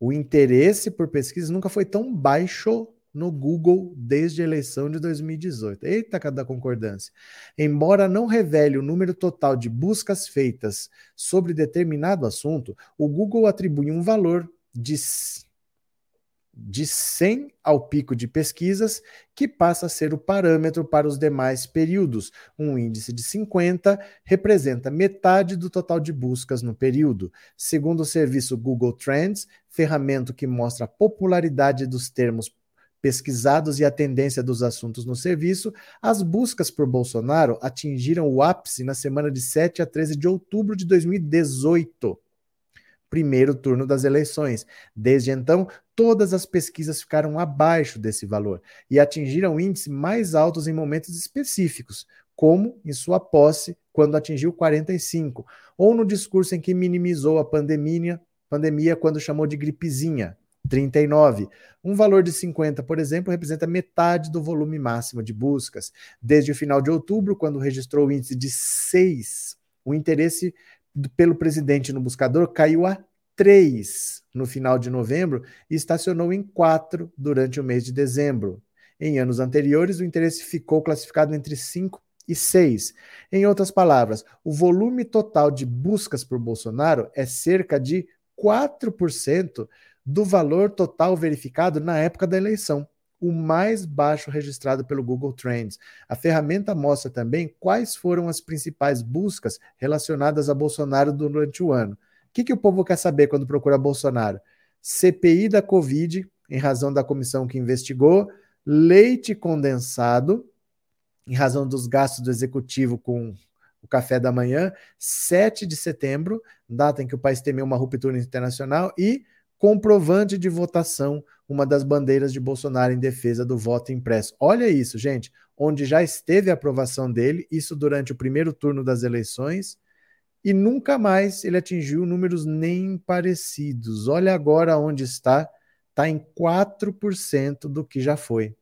o interesse por pesquisa nunca foi tão baixo no Google desde a eleição de 2018. Eita, cada concordância. Embora não revele o número total de buscas feitas sobre determinado assunto, o Google atribui um valor de de 100 ao pico de pesquisas, que passa a ser o parâmetro para os demais períodos. Um índice de 50 representa metade do total de buscas no período. Segundo o serviço Google Trends, ferramenta que mostra a popularidade dos termos pesquisados e a tendência dos assuntos no serviço, as buscas por Bolsonaro atingiram o ápice na semana de 7 a 13 de outubro de 2018 primeiro turno das eleições. Desde então, todas as pesquisas ficaram abaixo desse valor e atingiram índices mais altos em momentos específicos, como em sua posse, quando atingiu 45, ou no discurso em que minimizou a pandemia, pandemia quando chamou de gripezinha, 39. Um valor de 50, por exemplo, representa metade do volume máximo de buscas. Desde o final de outubro, quando registrou o índice de 6, o interesse pelo presidente no buscador caiu a 3 no final de novembro e estacionou em 4 durante o mês de dezembro. Em anos anteriores, o interesse ficou classificado entre 5 e 6. Em outras palavras, o volume total de buscas por Bolsonaro é cerca de 4% do valor total verificado na época da eleição o mais baixo registrado pelo Google Trends. A ferramenta mostra também quais foram as principais buscas relacionadas a Bolsonaro durante o ano. O que, que o povo quer saber quando procura Bolsonaro? CPI da Covid, em razão da comissão que investigou, leite condensado, em razão dos gastos do executivo com o café da manhã, 7 de setembro, data em que o país temeu uma ruptura internacional, e comprovante de votação, uma das bandeiras de Bolsonaro em defesa do voto impresso. Olha isso, gente, onde já esteve a aprovação dele, isso durante o primeiro turno das eleições, e nunca mais ele atingiu números nem parecidos. Olha agora onde está, está em 4% do que já foi.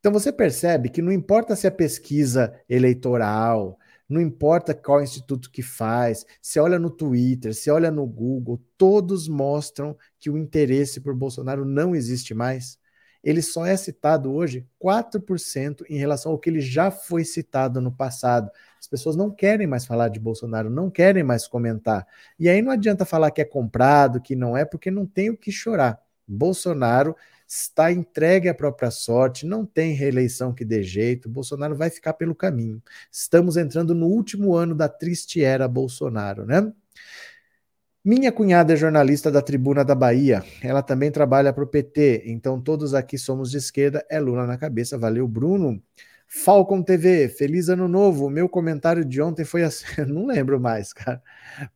Então você percebe que não importa se a pesquisa eleitoral, não importa qual instituto que faz, se olha no Twitter, se olha no Google, todos mostram que o interesse por Bolsonaro não existe mais. Ele só é citado hoje 4% em relação ao que ele já foi citado no passado. As pessoas não querem mais falar de Bolsonaro, não querem mais comentar. E aí não adianta falar que é comprado, que não é, porque não tem o que chorar. Bolsonaro está entregue à própria sorte, não tem reeleição que dê jeito, Bolsonaro vai ficar pelo caminho. Estamos entrando no último ano da triste era Bolsonaro, né? Minha cunhada é jornalista da Tribuna da Bahia. Ela também trabalha para o PT, então todos aqui somos de esquerda. É Lula na cabeça. Valeu, Bruno. Falcon TV, feliz ano novo. Meu comentário de ontem foi assim, não lembro mais, cara.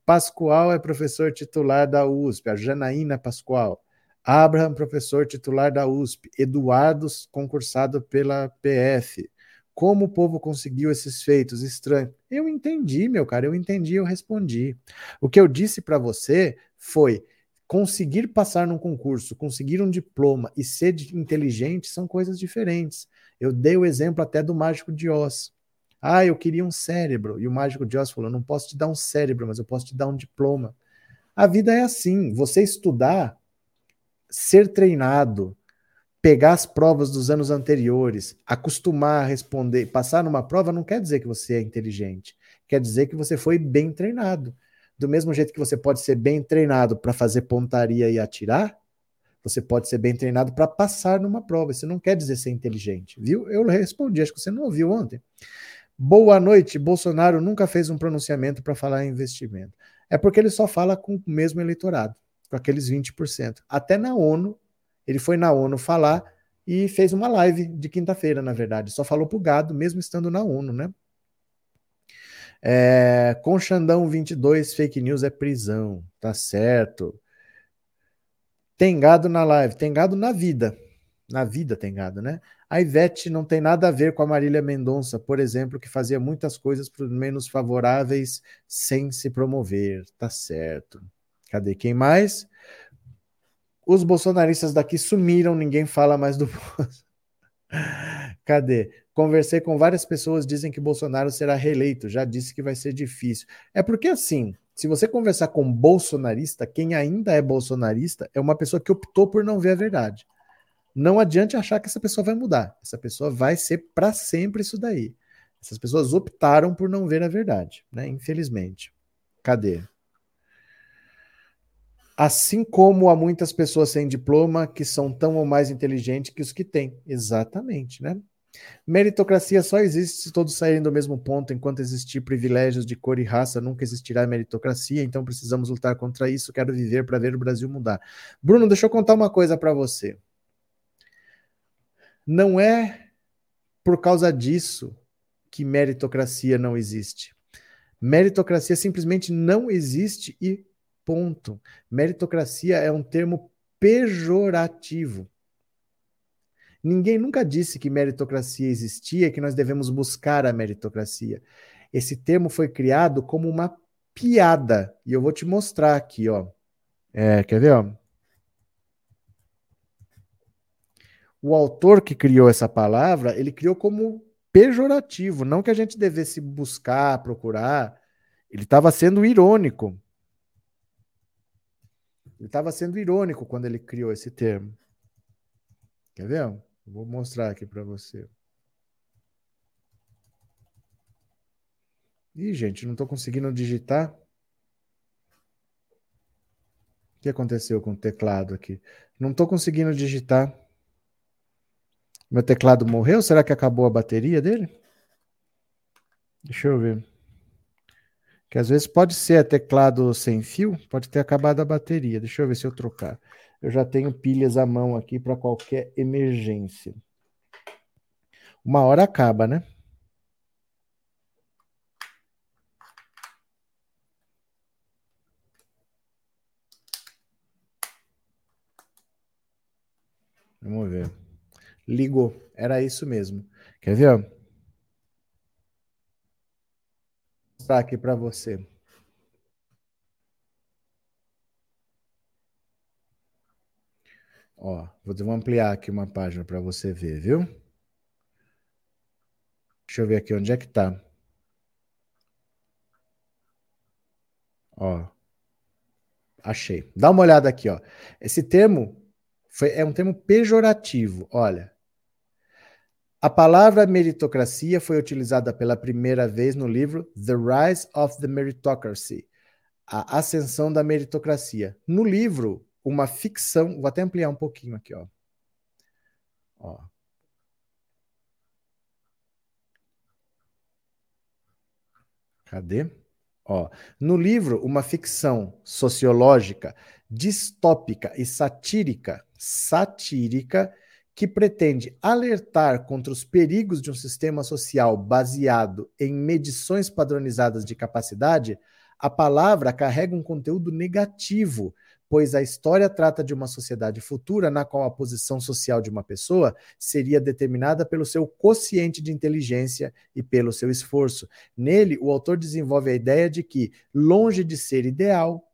Pascoal é professor titular da USP, a Janaína Pascoal. Abraham, professor titular da USP. Eduardo, concursado pela PF. Como o povo conseguiu esses feitos estranhos? Eu entendi, meu cara, eu entendi, eu respondi. O que eu disse para você foi conseguir passar num concurso, conseguir um diploma e ser inteligente são coisas diferentes. Eu dei o exemplo até do mágico de Oz. Ah, eu queria um cérebro. E o mágico de Oz falou: não posso te dar um cérebro, mas eu posso te dar um diploma. A vida é assim. Você estudar ser treinado, pegar as provas dos anos anteriores, acostumar a responder, passar numa prova não quer dizer que você é inteligente, quer dizer que você foi bem treinado. Do mesmo jeito que você pode ser bem treinado para fazer pontaria e atirar, você pode ser bem treinado para passar numa prova. Isso não quer dizer ser inteligente, viu? Eu respondi, acho que você não ouviu ontem. Boa noite. Bolsonaro nunca fez um pronunciamento para falar em investimento. É porque ele só fala com o mesmo eleitorado com aqueles 20%. Até na ONU, ele foi na ONU falar e fez uma live de quinta-feira, na verdade. Só falou pro gado, mesmo estando na ONU, né? É, com Xandão 22, fake news é prisão, tá certo. Tem gado na live, tem gado na vida. Na vida tem gado, né? A Ivete não tem nada a ver com a Marília Mendonça, por exemplo, que fazia muitas coisas para menos favoráveis sem se promover, tá certo. Cadê quem mais? Os bolsonaristas daqui sumiram, ninguém fala mais do Cadê? Conversei com várias pessoas, dizem que Bolsonaro será reeleito. Já disse que vai ser difícil. É porque assim, se você conversar com bolsonarista, quem ainda é bolsonarista é uma pessoa que optou por não ver a verdade. não adiante achar que essa pessoa vai mudar. Essa pessoa vai ser para sempre isso daí. Essas pessoas optaram por não ver a verdade, né? Infelizmente. Cadê? Assim como há muitas pessoas sem diploma que são tão ou mais inteligentes que os que têm. Exatamente, né? Meritocracia só existe se todos saírem do mesmo ponto. Enquanto existir privilégios de cor e raça, nunca existirá meritocracia. Então precisamos lutar contra isso. Quero viver para ver o Brasil mudar. Bruno, deixa eu contar uma coisa para você. Não é por causa disso que meritocracia não existe. Meritocracia simplesmente não existe e ponto. Meritocracia é um termo pejorativo. Ninguém nunca disse que meritocracia existia, que nós devemos buscar a meritocracia. Esse termo foi criado como uma piada. E eu vou te mostrar aqui, ó. É, quer ver, ó? O autor que criou essa palavra, ele criou como pejorativo, não que a gente devesse buscar, procurar. Ele estava sendo irônico. Ele estava sendo irônico quando ele criou esse termo. Quer ver? Vou mostrar aqui para você. Ih, gente, não estou conseguindo digitar. O que aconteceu com o teclado aqui? Não estou conseguindo digitar. Meu teclado morreu? Será que acabou a bateria dele? Deixa eu ver. Que às vezes pode ser teclado sem fio, pode ter acabado a bateria. Deixa eu ver se eu trocar eu já tenho pilhas à mão aqui para qualquer emergência. Uma hora acaba, né? Vamos ver. Ligou. Era isso mesmo. Quer ver? Mostrar aqui para você. Ó, vou ampliar aqui uma página para você ver, viu? Deixa eu ver aqui onde é que tá. Ó. Achei. Dá uma olhada aqui, ó. Esse termo foi, é um termo pejorativo, olha. A palavra meritocracia foi utilizada pela primeira vez no livro The Rise of the Meritocracy, A Ascensão da Meritocracia. No livro, uma ficção. Vou até ampliar um pouquinho aqui, ó. ó. Cadê? Ó, no livro, uma ficção sociológica, distópica e satírica, satírica, que pretende alertar contra os perigos de um sistema social baseado em medições padronizadas de capacidade, a palavra carrega um conteúdo negativo, pois a história trata de uma sociedade futura na qual a posição social de uma pessoa seria determinada pelo seu quociente de inteligência e pelo seu esforço. Nele, o autor desenvolve a ideia de que, longe de ser ideal,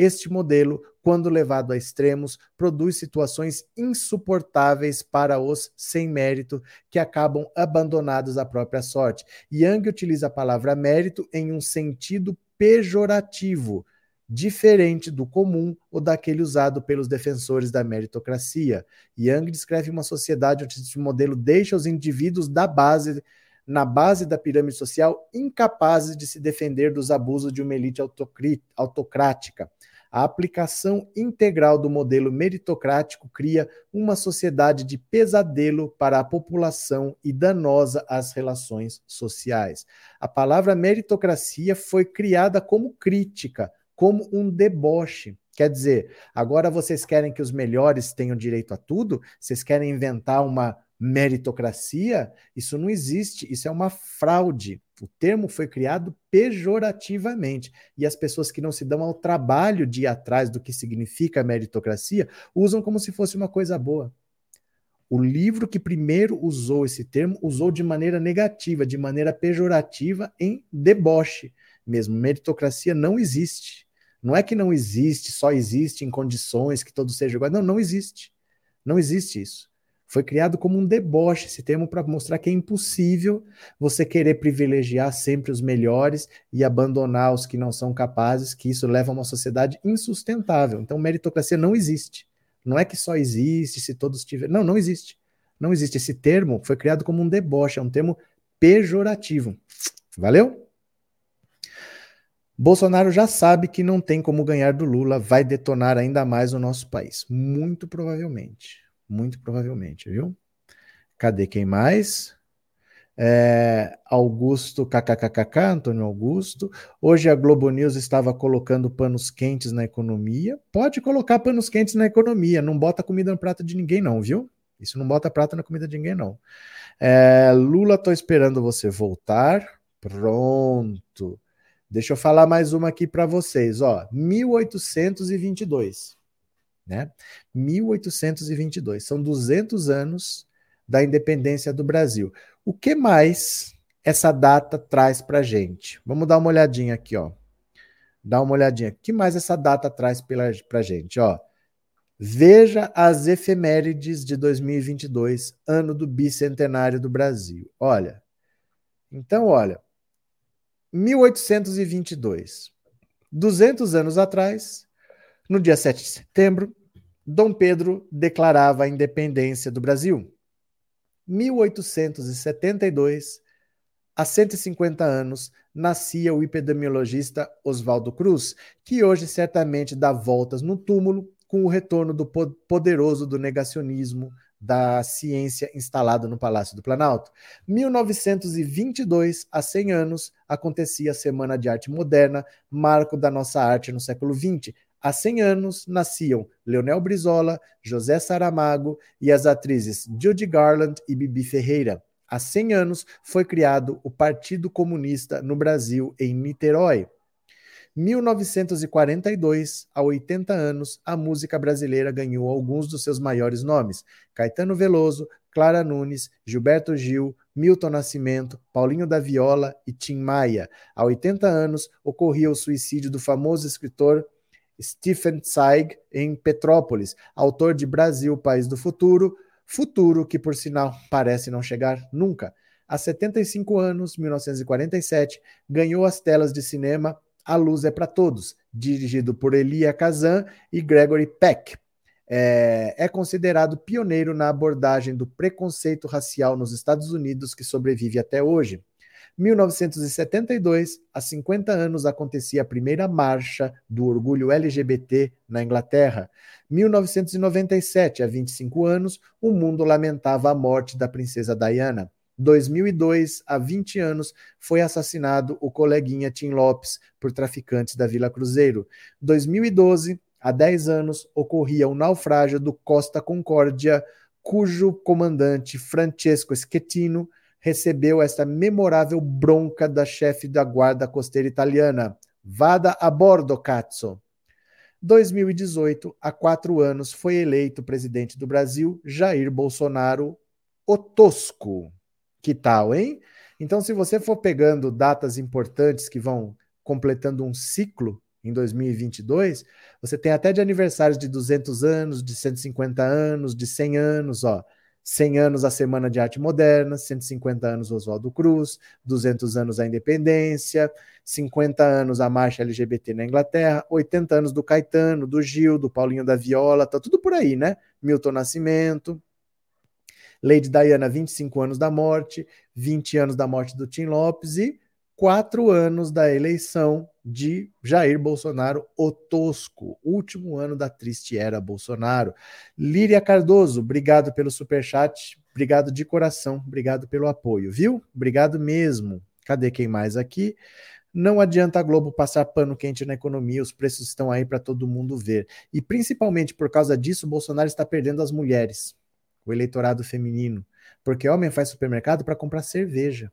este modelo, quando levado a extremos, produz situações insuportáveis para os sem mérito, que acabam abandonados à própria sorte. Young utiliza a palavra mérito em um sentido pejorativo, diferente do comum ou daquele usado pelos defensores da meritocracia. Young descreve uma sociedade onde esse modelo deixa os indivíduos da base na base da pirâmide social incapazes de se defender dos abusos de uma elite autocrática. A aplicação integral do modelo meritocrático cria uma sociedade de pesadelo para a população e danosa às relações sociais. A palavra meritocracia foi criada como crítica como um deboche. Quer dizer, agora vocês querem que os melhores tenham direito a tudo? Vocês querem inventar uma meritocracia? Isso não existe, isso é uma fraude. O termo foi criado pejorativamente e as pessoas que não se dão ao trabalho de ir atrás do que significa meritocracia usam como se fosse uma coisa boa. O livro que primeiro usou esse termo usou de maneira negativa, de maneira pejorativa, em deboche mesmo. Meritocracia não existe. Não é que não existe, só existe em condições que todos sejam iguais. Não, não existe. Não existe isso. Foi criado como um deboche esse termo para mostrar que é impossível você querer privilegiar sempre os melhores e abandonar os que não são capazes, que isso leva a uma sociedade insustentável. Então, meritocracia não existe. Não é que só existe se todos tiverem. Não, não existe. Não existe. Esse termo foi criado como um deboche, é um termo pejorativo. Valeu? Bolsonaro já sabe que não tem como ganhar do Lula, vai detonar ainda mais o nosso país. Muito provavelmente. Muito provavelmente, viu? Cadê quem mais? É, Augusto kkkk, Antônio Augusto. Hoje a Globo News estava colocando panos quentes na economia. Pode colocar panos quentes na economia, não bota comida no prato de ninguém, não, viu? Isso não bota prato na comida de ninguém, não. É, Lula, tô esperando você voltar. Pronto. Deixa eu falar mais uma aqui para vocês, ó. 1822, né? 1822. São 200 anos da independência do Brasil. O que mais essa data traz para gente? Vamos dar uma olhadinha aqui, ó. Dá uma olhadinha. O que mais essa data traz para gente, ó? Veja as efemérides de 2022, ano do bicentenário do Brasil. Olha. Então, olha. 1822. 200 anos atrás, no dia 7 de setembro, Dom Pedro declarava a independência do Brasil. 1872, há 150 anos, nascia o epidemiologista Oswaldo Cruz, que hoje certamente dá voltas no túmulo com o retorno do poderoso do negacionismo da ciência instalado no Palácio do Planalto. 1922, há 100 anos, acontecia a Semana de Arte Moderna, marco da nossa arte no século XX. Há 100 anos nasciam Leonel Brizola, José Saramago e as atrizes Judy Garland e Bibi Ferreira. Há 100 anos foi criado o Partido Comunista no Brasil, em Niterói. 1942, há 80 anos, a música brasileira ganhou alguns dos seus maiores nomes: Caetano Veloso, Clara Nunes, Gilberto Gil, Milton Nascimento, Paulinho da Viola e Tim Maia. Há 80 anos ocorria o suicídio do famoso escritor Stephen Zweig, em Petrópolis, autor de Brasil, País do Futuro, futuro que, por sinal, parece não chegar nunca. Há 75 anos, 1947, ganhou as telas de cinema A Luz é para Todos, dirigido por Elia Kazan e Gregory Peck. É, é, considerado pioneiro na abordagem do preconceito racial nos Estados Unidos, que sobrevive até hoje. 1972, há 50 anos, acontecia a primeira marcha do orgulho LGBT na Inglaterra. 1997, há 25 anos, o mundo lamentava a morte da princesa Diana. 2002, há 20 anos, foi assassinado o coleguinha Tim Lopes por traficantes da Vila Cruzeiro. 2012, há 10 anos, ocorria o naufrágio do Costa Concórdia, cujo comandante Francesco Schettino recebeu esta memorável bronca da chefe da guarda costeira italiana. Vada a bordo, cazzo! 2018, há quatro anos, foi eleito presidente do Brasil Jair Bolsonaro, o Tosco. Que tal, hein? Então, se você for pegando datas importantes que vão completando um ciclo em 2022, você tem até de aniversários de 200 anos, de 150 anos, de 100 anos, ó. 100 anos a Semana de Arte Moderna, 150 anos Oswaldo Cruz, 200 anos a Independência, 50 anos a Marcha LGBT na Inglaterra, 80 anos do Caetano, do Gil, do Paulinho da Viola, tá tudo por aí, né? Milton Nascimento, Lady Diana, 25 anos da morte, 20 anos da morte do Tim Lopes e quatro anos da eleição de Jair Bolsonaro, o Tosco, último ano da triste era Bolsonaro. Líria Cardoso, obrigado pelo superchat, obrigado de coração, obrigado pelo apoio, viu? Obrigado mesmo. Cadê quem mais aqui? Não adianta a Globo passar pano quente na economia, os preços estão aí para todo mundo ver. E principalmente por causa disso, Bolsonaro está perdendo as mulheres, o eleitorado feminino, porque homem faz supermercado para comprar cerveja.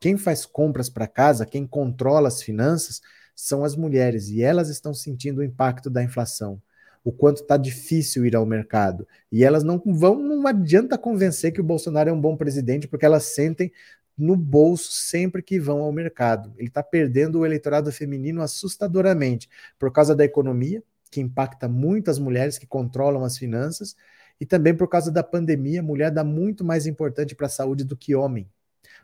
Quem faz compras para casa, quem controla as finanças, são as mulheres e elas estão sentindo o impacto da inflação. O quanto está difícil ir ao mercado. E elas não vão, não adianta convencer que o Bolsonaro é um bom presidente, porque elas sentem no bolso sempre que vão ao mercado. Ele está perdendo o eleitorado feminino assustadoramente por causa da economia, que impacta muito as mulheres que controlam as finanças, e também por causa da pandemia, mulher dá muito mais importante para a saúde do que homem.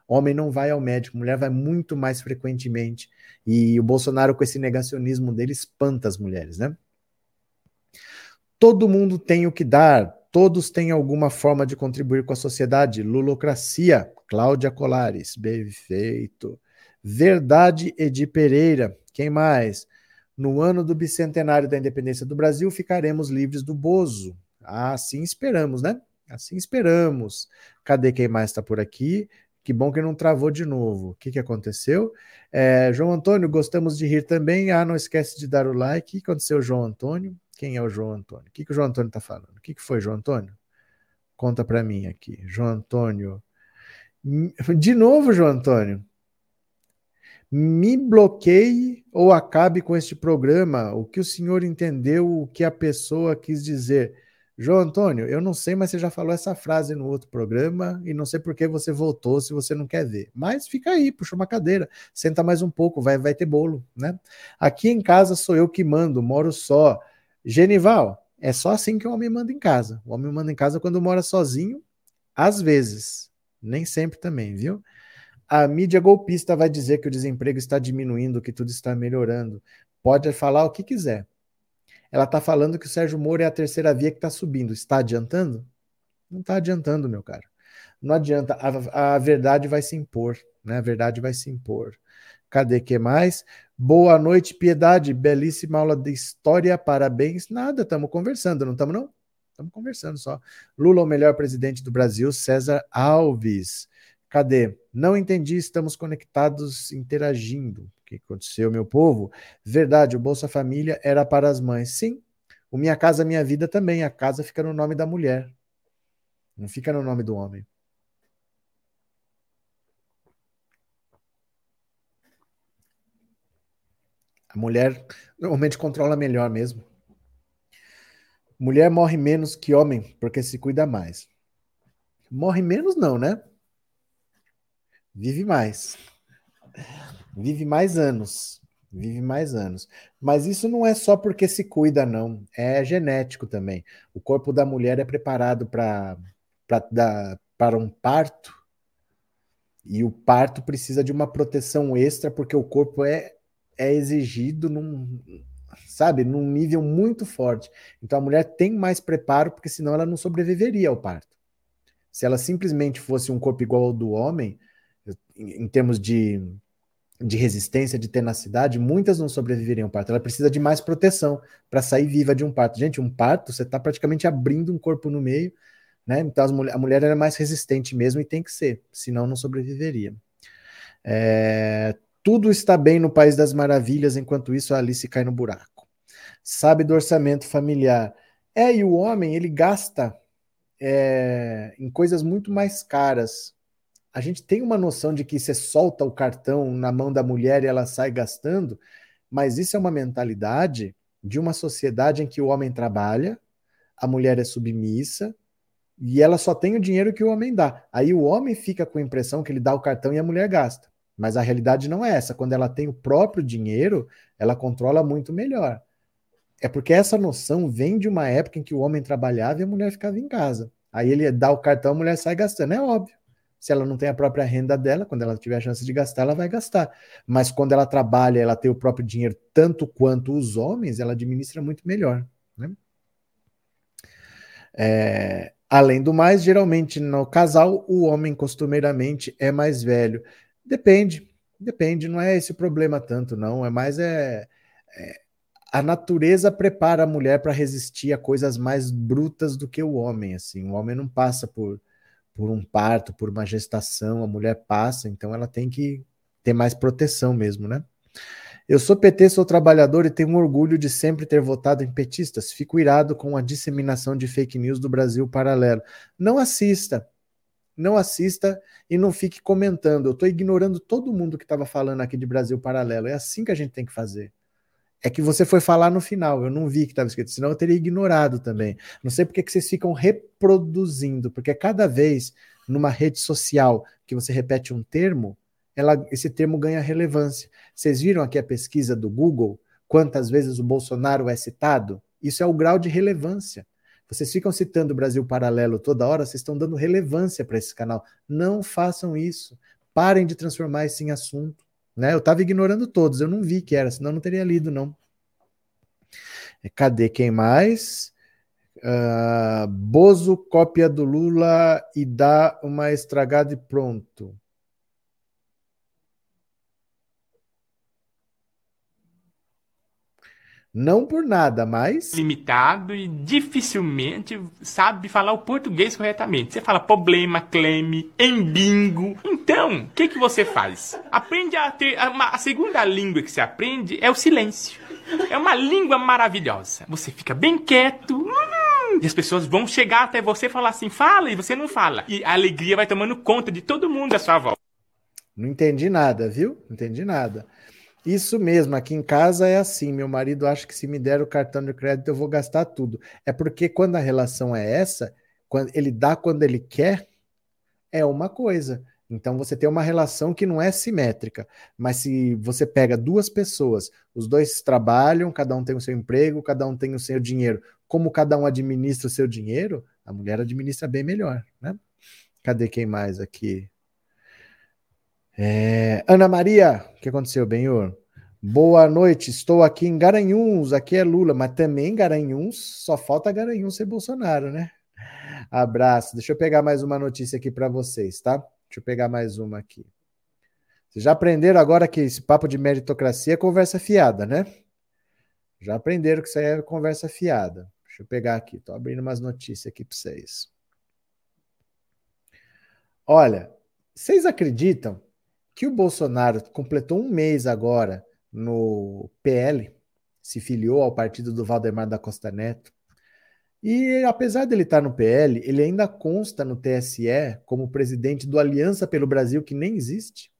Homem não vai ao médico, mulher vai muito mais frequentemente. E o Bolsonaro, com esse negacionismo dele, espanta as mulheres, né? Todo mundo tem o que dar, todos têm alguma forma de contribuir com a sociedade. Lulocracia, Cláudia Colares, perfeito. Verdade, Edi Pereira. Quem mais? No ano do bicentenário da independência do Brasil, ficaremos livres do Bozo. Assim esperamos, né? Assim esperamos. Cadê quem mais está por aqui? Que bom que não travou de novo. O que, que aconteceu? É, João Antônio, gostamos de rir também. Ah, não esquece de dar o like. O que aconteceu, João Antônio? Quem é o João Antônio? O que, que o João Antônio está falando? O que, que foi, João Antônio? Conta para mim aqui. João Antônio. De novo, João Antônio. Me bloqueie ou acabe com este programa. O que o senhor entendeu, o que a pessoa quis dizer. João Antônio, eu não sei, mas você já falou essa frase no outro programa e não sei por que você voltou se você não quer ver. Mas fica aí, puxa uma cadeira, senta mais um pouco, vai, vai ter bolo, né? Aqui em casa sou eu que mando, moro só. Genival, é só assim que o homem manda em casa. O homem manda em casa quando mora sozinho, às vezes, nem sempre também, viu? A mídia golpista vai dizer que o desemprego está diminuindo, que tudo está melhorando. Pode falar o que quiser ela está falando que o Sérgio Moro é a terceira via que está subindo. Está adiantando? Não está adiantando, meu caro. Não adianta. A, a, verdade vai se impor, né? A verdade vai se impor. Cadê que mais? Boa noite, Piedade. Belíssima aula de história. Parabéns. Nada, estamos conversando, não estamos não? Estamos conversando só. Lula, o melhor presidente do Brasil. César Alves. Cadê? Não entendi, estamos conectados, interagindo que aconteceu, meu povo? Verdade, o Bolsa Família era para as mães. Sim, o Minha Casa Minha Vida também. A casa fica no nome da mulher, não fica no nome do homem. A mulher normalmente controla melhor mesmo. Mulher morre menos que homem porque se cuida mais. Morre menos, não, né? Vive mais vive mais anos. Vive mais anos. Mas isso não é só porque se cuida, não. É genético também. O corpo da mulher é preparado para para um parto. E o parto precisa de uma proteção extra, porque o corpo é, é exigido num, sabe, num nível muito forte. Então a mulher tem mais preparo, porque senão ela não sobreviveria ao parto. Se ela simplesmente fosse um corpo igual ao do homem, em termos de de resistência, de tenacidade, muitas não sobreviveriam ao parto. Ela precisa de mais proteção para sair viva de um parto. Gente, um parto, você está praticamente abrindo um corpo no meio, né? Então a mulher era mais resistente mesmo e tem que ser, senão não sobreviveria. É, tudo está bem no País das Maravilhas, enquanto isso a Alice cai no buraco. Sabe do orçamento familiar. É, e o homem, ele gasta é, em coisas muito mais caras a gente tem uma noção de que você solta o cartão na mão da mulher e ela sai gastando, mas isso é uma mentalidade de uma sociedade em que o homem trabalha, a mulher é submissa e ela só tem o dinheiro que o homem dá. Aí o homem fica com a impressão que ele dá o cartão e a mulher gasta. Mas a realidade não é essa. Quando ela tem o próprio dinheiro, ela controla muito melhor. É porque essa noção vem de uma época em que o homem trabalhava e a mulher ficava em casa. Aí ele dá o cartão, a mulher sai gastando. É óbvio. Se ela não tem a própria renda dela, quando ela tiver a chance de gastar, ela vai gastar. Mas quando ela trabalha, ela tem o próprio dinheiro tanto quanto os homens, ela administra muito melhor. Né? É, além do mais, geralmente no casal, o homem costumeiramente é mais velho. Depende, depende, não é esse o problema tanto, não. É mais é, é a natureza prepara a mulher para resistir a coisas mais brutas do que o homem. Assim, o homem não passa por por um parto, por uma gestação, a mulher passa, então ela tem que ter mais proteção mesmo, né? Eu sou PT, sou trabalhador e tenho orgulho de sempre ter votado em petistas. Fico irado com a disseminação de fake news do Brasil paralelo. Não assista, não assista e não fique comentando. Eu estou ignorando todo mundo que estava falando aqui de Brasil paralelo. É assim que a gente tem que fazer. É que você foi falar no final, eu não vi que estava escrito, senão eu teria ignorado também. Não sei porque que vocês ficam reproduzindo, porque cada vez numa rede social que você repete um termo, ela, esse termo ganha relevância. Vocês viram aqui a pesquisa do Google? Quantas vezes o Bolsonaro é citado? Isso é o grau de relevância. Vocês ficam citando o Brasil Paralelo toda hora, vocês estão dando relevância para esse canal. Não façam isso. Parem de transformar isso em assunto. Né? Eu estava ignorando todos, eu não vi que era, senão eu não teria lido, não. É, cadê quem mais? Uh, Bozo cópia do Lula e dá uma estragada e pronto. Não por nada, mas. Limitado e dificilmente sabe falar o português corretamente. Você fala problema, cleme, embingo. Então, o que, que você faz? Aprende a ter. A, a segunda língua que você aprende é o silêncio. É uma língua maravilhosa. Você fica bem quieto. Hum, e as pessoas vão chegar até você e falar assim: fala, e você não fala. E a alegria vai tomando conta de todo mundo à sua volta. Não entendi nada, viu? Não entendi nada. Isso mesmo, aqui em casa é assim. Meu marido acha que se me der o cartão de crédito eu vou gastar tudo. É porque quando a relação é essa, quando ele dá quando ele quer, é uma coisa. Então você tem uma relação que não é simétrica. Mas se você pega duas pessoas, os dois trabalham, cada um tem o seu emprego, cada um tem o seu dinheiro. Como cada um administra o seu dinheiro, a mulher administra bem melhor, né? Cadê quem mais aqui? É, Ana Maria, o que aconteceu, Benhor? Boa noite, estou aqui em Garanhuns, aqui é Lula, mas também Garanhuns, só falta Garanhuns ser Bolsonaro, né? Abraço. Deixa eu pegar mais uma notícia aqui para vocês, tá? Deixa eu pegar mais uma aqui. Vocês já aprenderam agora que esse papo de meritocracia é conversa fiada, né? Já aprenderam que isso aí é conversa fiada. Deixa eu pegar aqui, tô abrindo umas notícias aqui para vocês. Olha, vocês acreditam que o Bolsonaro completou um mês agora no PL, se filiou ao partido do Valdemar da Costa Neto. E apesar dele estar no PL, ele ainda consta no TSE como presidente do Aliança pelo Brasil, que nem existe.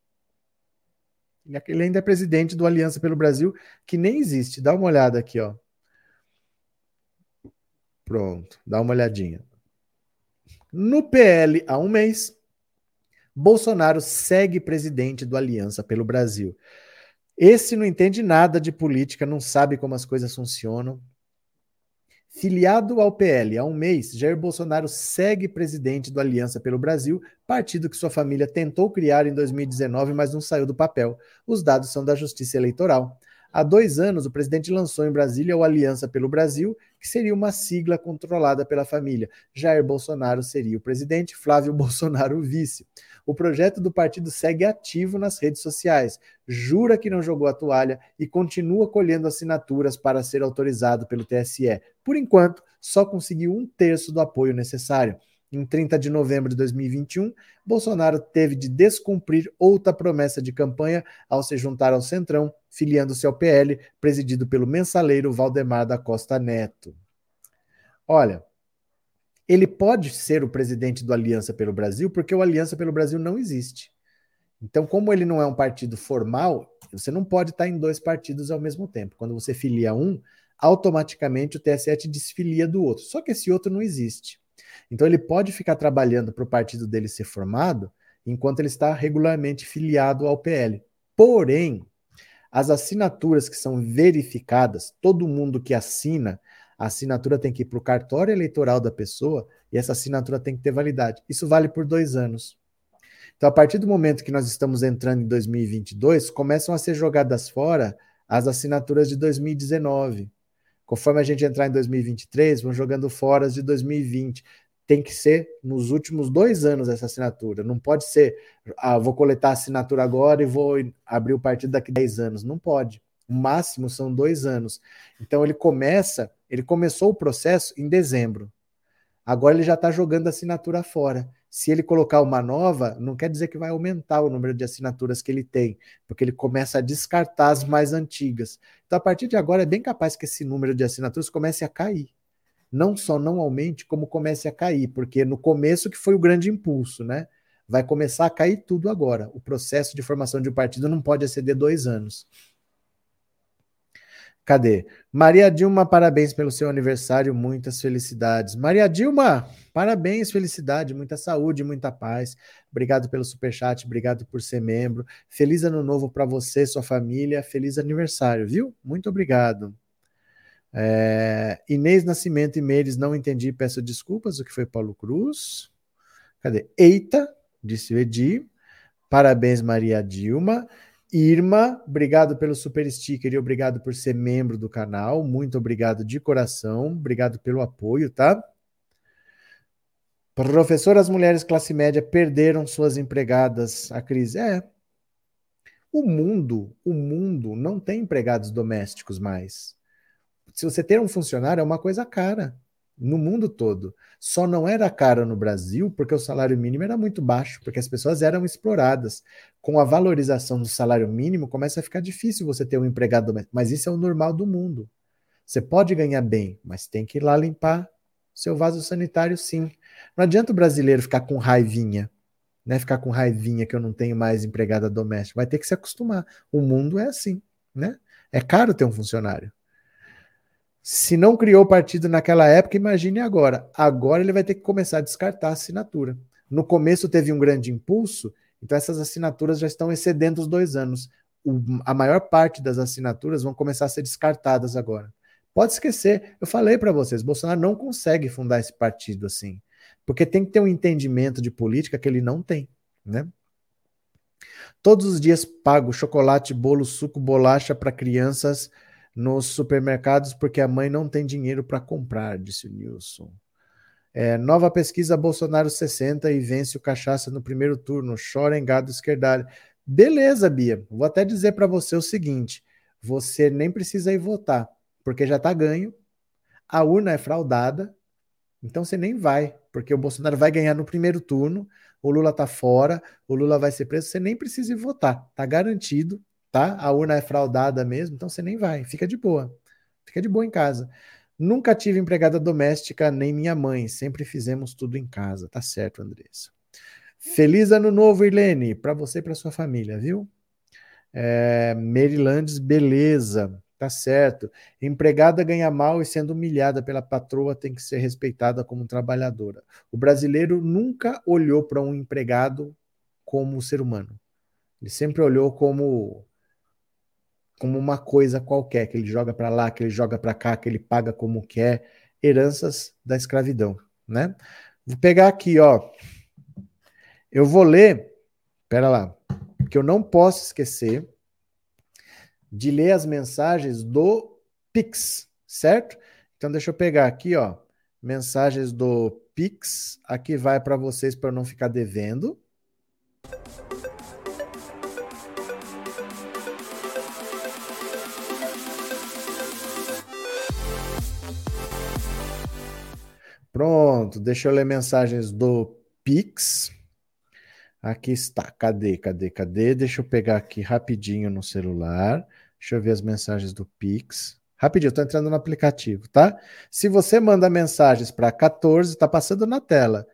Ele ainda é presidente do Aliança pelo Brasil, que nem existe. Dá uma olhada aqui, ó. Pronto, dá uma olhadinha. No PL, há um mês, Bolsonaro segue presidente do Aliança pelo Brasil. Esse não entende nada de política, não sabe como as coisas funcionam. Filiado ao PL há um mês, Jair Bolsonaro segue presidente do Aliança pelo Brasil, partido que sua família tentou criar em 2019, mas não saiu do papel. Os dados são da Justiça Eleitoral. Há dois anos, o presidente lançou em Brasília o Aliança pelo Brasil, que seria uma sigla controlada pela família. Jair Bolsonaro seria o presidente, Flávio Bolsonaro o vice. O projeto do partido segue ativo nas redes sociais, jura que não jogou a toalha e continua colhendo assinaturas para ser autorizado pelo TSE. Por enquanto, só conseguiu um terço do apoio necessário. Em 30 de novembro de 2021, Bolsonaro teve de descumprir outra promessa de campanha ao se juntar ao Centrão, filiando-se ao PL, presidido pelo mensaleiro Valdemar da Costa Neto. Olha, ele pode ser o presidente do Aliança pelo Brasil, porque o Aliança pelo Brasil não existe. Então, como ele não é um partido formal, você não pode estar em dois partidos ao mesmo tempo. Quando você filia um, automaticamente o TSE te desfilia do outro. Só que esse outro não existe. Então ele pode ficar trabalhando para o partido dele ser formado enquanto ele está regularmente filiado ao PL. Porém, as assinaturas que são verificadas, todo mundo que assina, a assinatura tem que ir para o cartório eleitoral da pessoa e essa assinatura tem que ter validade. Isso vale por dois anos. Então, a partir do momento que nós estamos entrando em 2022, começam a ser jogadas fora as assinaturas de 2019. Conforme a gente entrar em 2023, vão jogando fora as de 2020 tem que ser nos últimos dois anos essa assinatura. Não pode ser, ah, vou coletar a assinatura agora e vou abrir o partido daqui a 10 anos. Não pode. O máximo são dois anos. Então ele começa, ele começou o processo em dezembro. Agora ele já está jogando a assinatura fora. Se ele colocar uma nova, não quer dizer que vai aumentar o número de assinaturas que ele tem, porque ele começa a descartar as mais antigas. Então, a partir de agora, é bem capaz que esse número de assinaturas comece a cair não só não aumente, como comece a cair, porque no começo que foi o grande impulso, né? Vai começar a cair tudo agora. O processo de formação de um partido não pode exceder dois anos. Cadê? Maria Dilma, parabéns pelo seu aniversário, muitas felicidades. Maria Dilma, parabéns, felicidade, muita saúde, muita paz. Obrigado pelo superchat, obrigado por ser membro. Feliz ano novo para você, sua família. Feliz aniversário, viu? Muito obrigado. É, Inês Nascimento e Meires, não entendi, peço desculpas. O que foi Paulo Cruz? Cadê? Eita, disse o Edi. Parabéns, Maria Dilma. Irma, obrigado pelo super sticker e obrigado por ser membro do canal. Muito obrigado de coração. Obrigado pelo apoio, tá? Professor, as mulheres classe média perderam suas empregadas. A crise é. O mundo, o mundo não tem empregados domésticos mais. Se você ter um funcionário é uma coisa cara no mundo todo. Só não era cara no Brasil porque o salário mínimo era muito baixo, porque as pessoas eram exploradas. Com a valorização do salário mínimo, começa a ficar difícil você ter um empregado doméstico. Mas isso é o normal do mundo. Você pode ganhar bem, mas tem que ir lá limpar seu vaso sanitário, sim. Não adianta o brasileiro ficar com raivinha, né? Ficar com raivinha que eu não tenho mais empregada doméstica. Vai ter que se acostumar. O mundo é assim, né? É caro ter um funcionário. Se não criou partido naquela época, imagine agora. Agora ele vai ter que começar a descartar a assinatura. No começo teve um grande impulso, então essas assinaturas já estão excedendo os dois anos. O, a maior parte das assinaturas vão começar a ser descartadas agora. Pode esquecer, eu falei para vocês, Bolsonaro não consegue fundar esse partido assim. Porque tem que ter um entendimento de política que ele não tem, né? Todos os dias pago chocolate, bolo, suco, bolacha para crianças nos supermercados porque a mãe não tem dinheiro para comprar, disse o Nilson. É, nova pesquisa Bolsonaro 60 e vence o cachaça no primeiro turno. Chora em gado esquerdalho. Beleza, Bia. Vou até dizer para você o seguinte: você nem precisa ir votar, porque já está ganho. A urna é fraudada, então você nem vai, porque o Bolsonaro vai ganhar no primeiro turno, o Lula tá fora, o Lula vai ser preso, você nem precisa ir votar, tá garantido, tá? A urna é fraudada mesmo, então você nem vai, fica de boa. Fica de boa em casa. Nunca tive empregada doméstica, nem minha mãe, sempre fizemos tudo em casa. Tá certo, Andressa. Feliz ano novo, Irlene, para você e para sua família, viu? É, Marylandes, beleza. Tá certo. Empregada ganha mal e sendo humilhada pela patroa tem que ser respeitada como trabalhadora. O brasileiro nunca olhou para um empregado como um ser humano. Ele sempre olhou como como uma coisa qualquer, que ele joga para lá, que ele joga para cá, que ele paga como quer, heranças da escravidão, né? Vou pegar aqui, ó. Eu vou ler, pera lá, que eu não posso esquecer de ler as mensagens do Pix, certo? Então deixa eu pegar aqui, ó, mensagens do Pix, aqui vai para vocês para não ficar devendo. Pronto, deixa eu ler mensagens do Pix. Aqui está. Cadê, cadê, cadê? Deixa eu pegar aqui rapidinho no celular. Deixa eu ver as mensagens do Pix. Rapidinho, estou entrando no aplicativo, tá? Se você manda mensagens para 14, está passando na tela.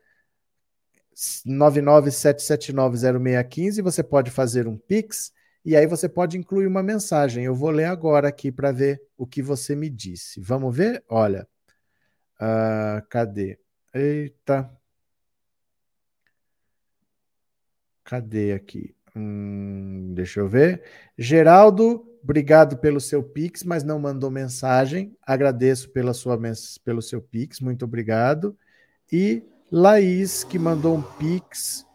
997790615, você pode fazer um Pix e aí você pode incluir uma mensagem. Eu vou ler agora aqui para ver o que você me disse. Vamos ver? Olha. Uh, cadê? Eita. Cadê aqui? Hum, deixa eu ver. Geraldo obrigado pelo seu Pix, mas não mandou mensagem. Agradeço pela sua, pelo seu Pix, muito obrigado. E Laís, que mandou um Pix.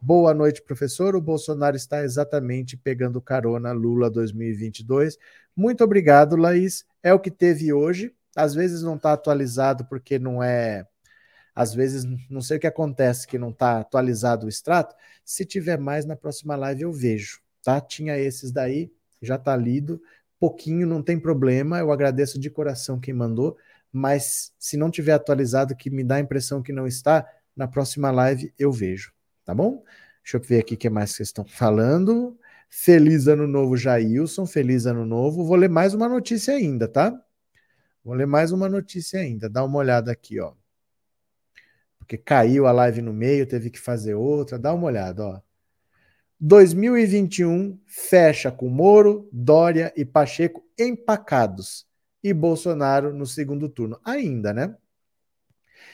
Boa noite, professor. O Bolsonaro está exatamente pegando carona Lula 2022. Muito obrigado, Laís. É o que teve hoje. Às vezes não está atualizado porque não é. Às vezes não sei o que acontece que não está atualizado o extrato. Se tiver mais na próxima live eu vejo, tá? Tinha esses daí, já está lido. Pouquinho, não tem problema. Eu agradeço de coração quem mandou, mas se não tiver atualizado, que me dá a impressão que não está, na próxima live eu vejo, tá bom? Deixa eu ver aqui o que mais vocês estão falando. Feliz ano novo, Jailson. Feliz ano novo. Vou ler mais uma notícia ainda, tá? Vou ler mais uma notícia ainda. Dá uma olhada aqui, ó. Porque caiu a live no meio, teve que fazer outra. Dá uma olhada, ó. 2021 fecha com Moro, Dória e Pacheco empacados e Bolsonaro no segundo turno. Ainda, né?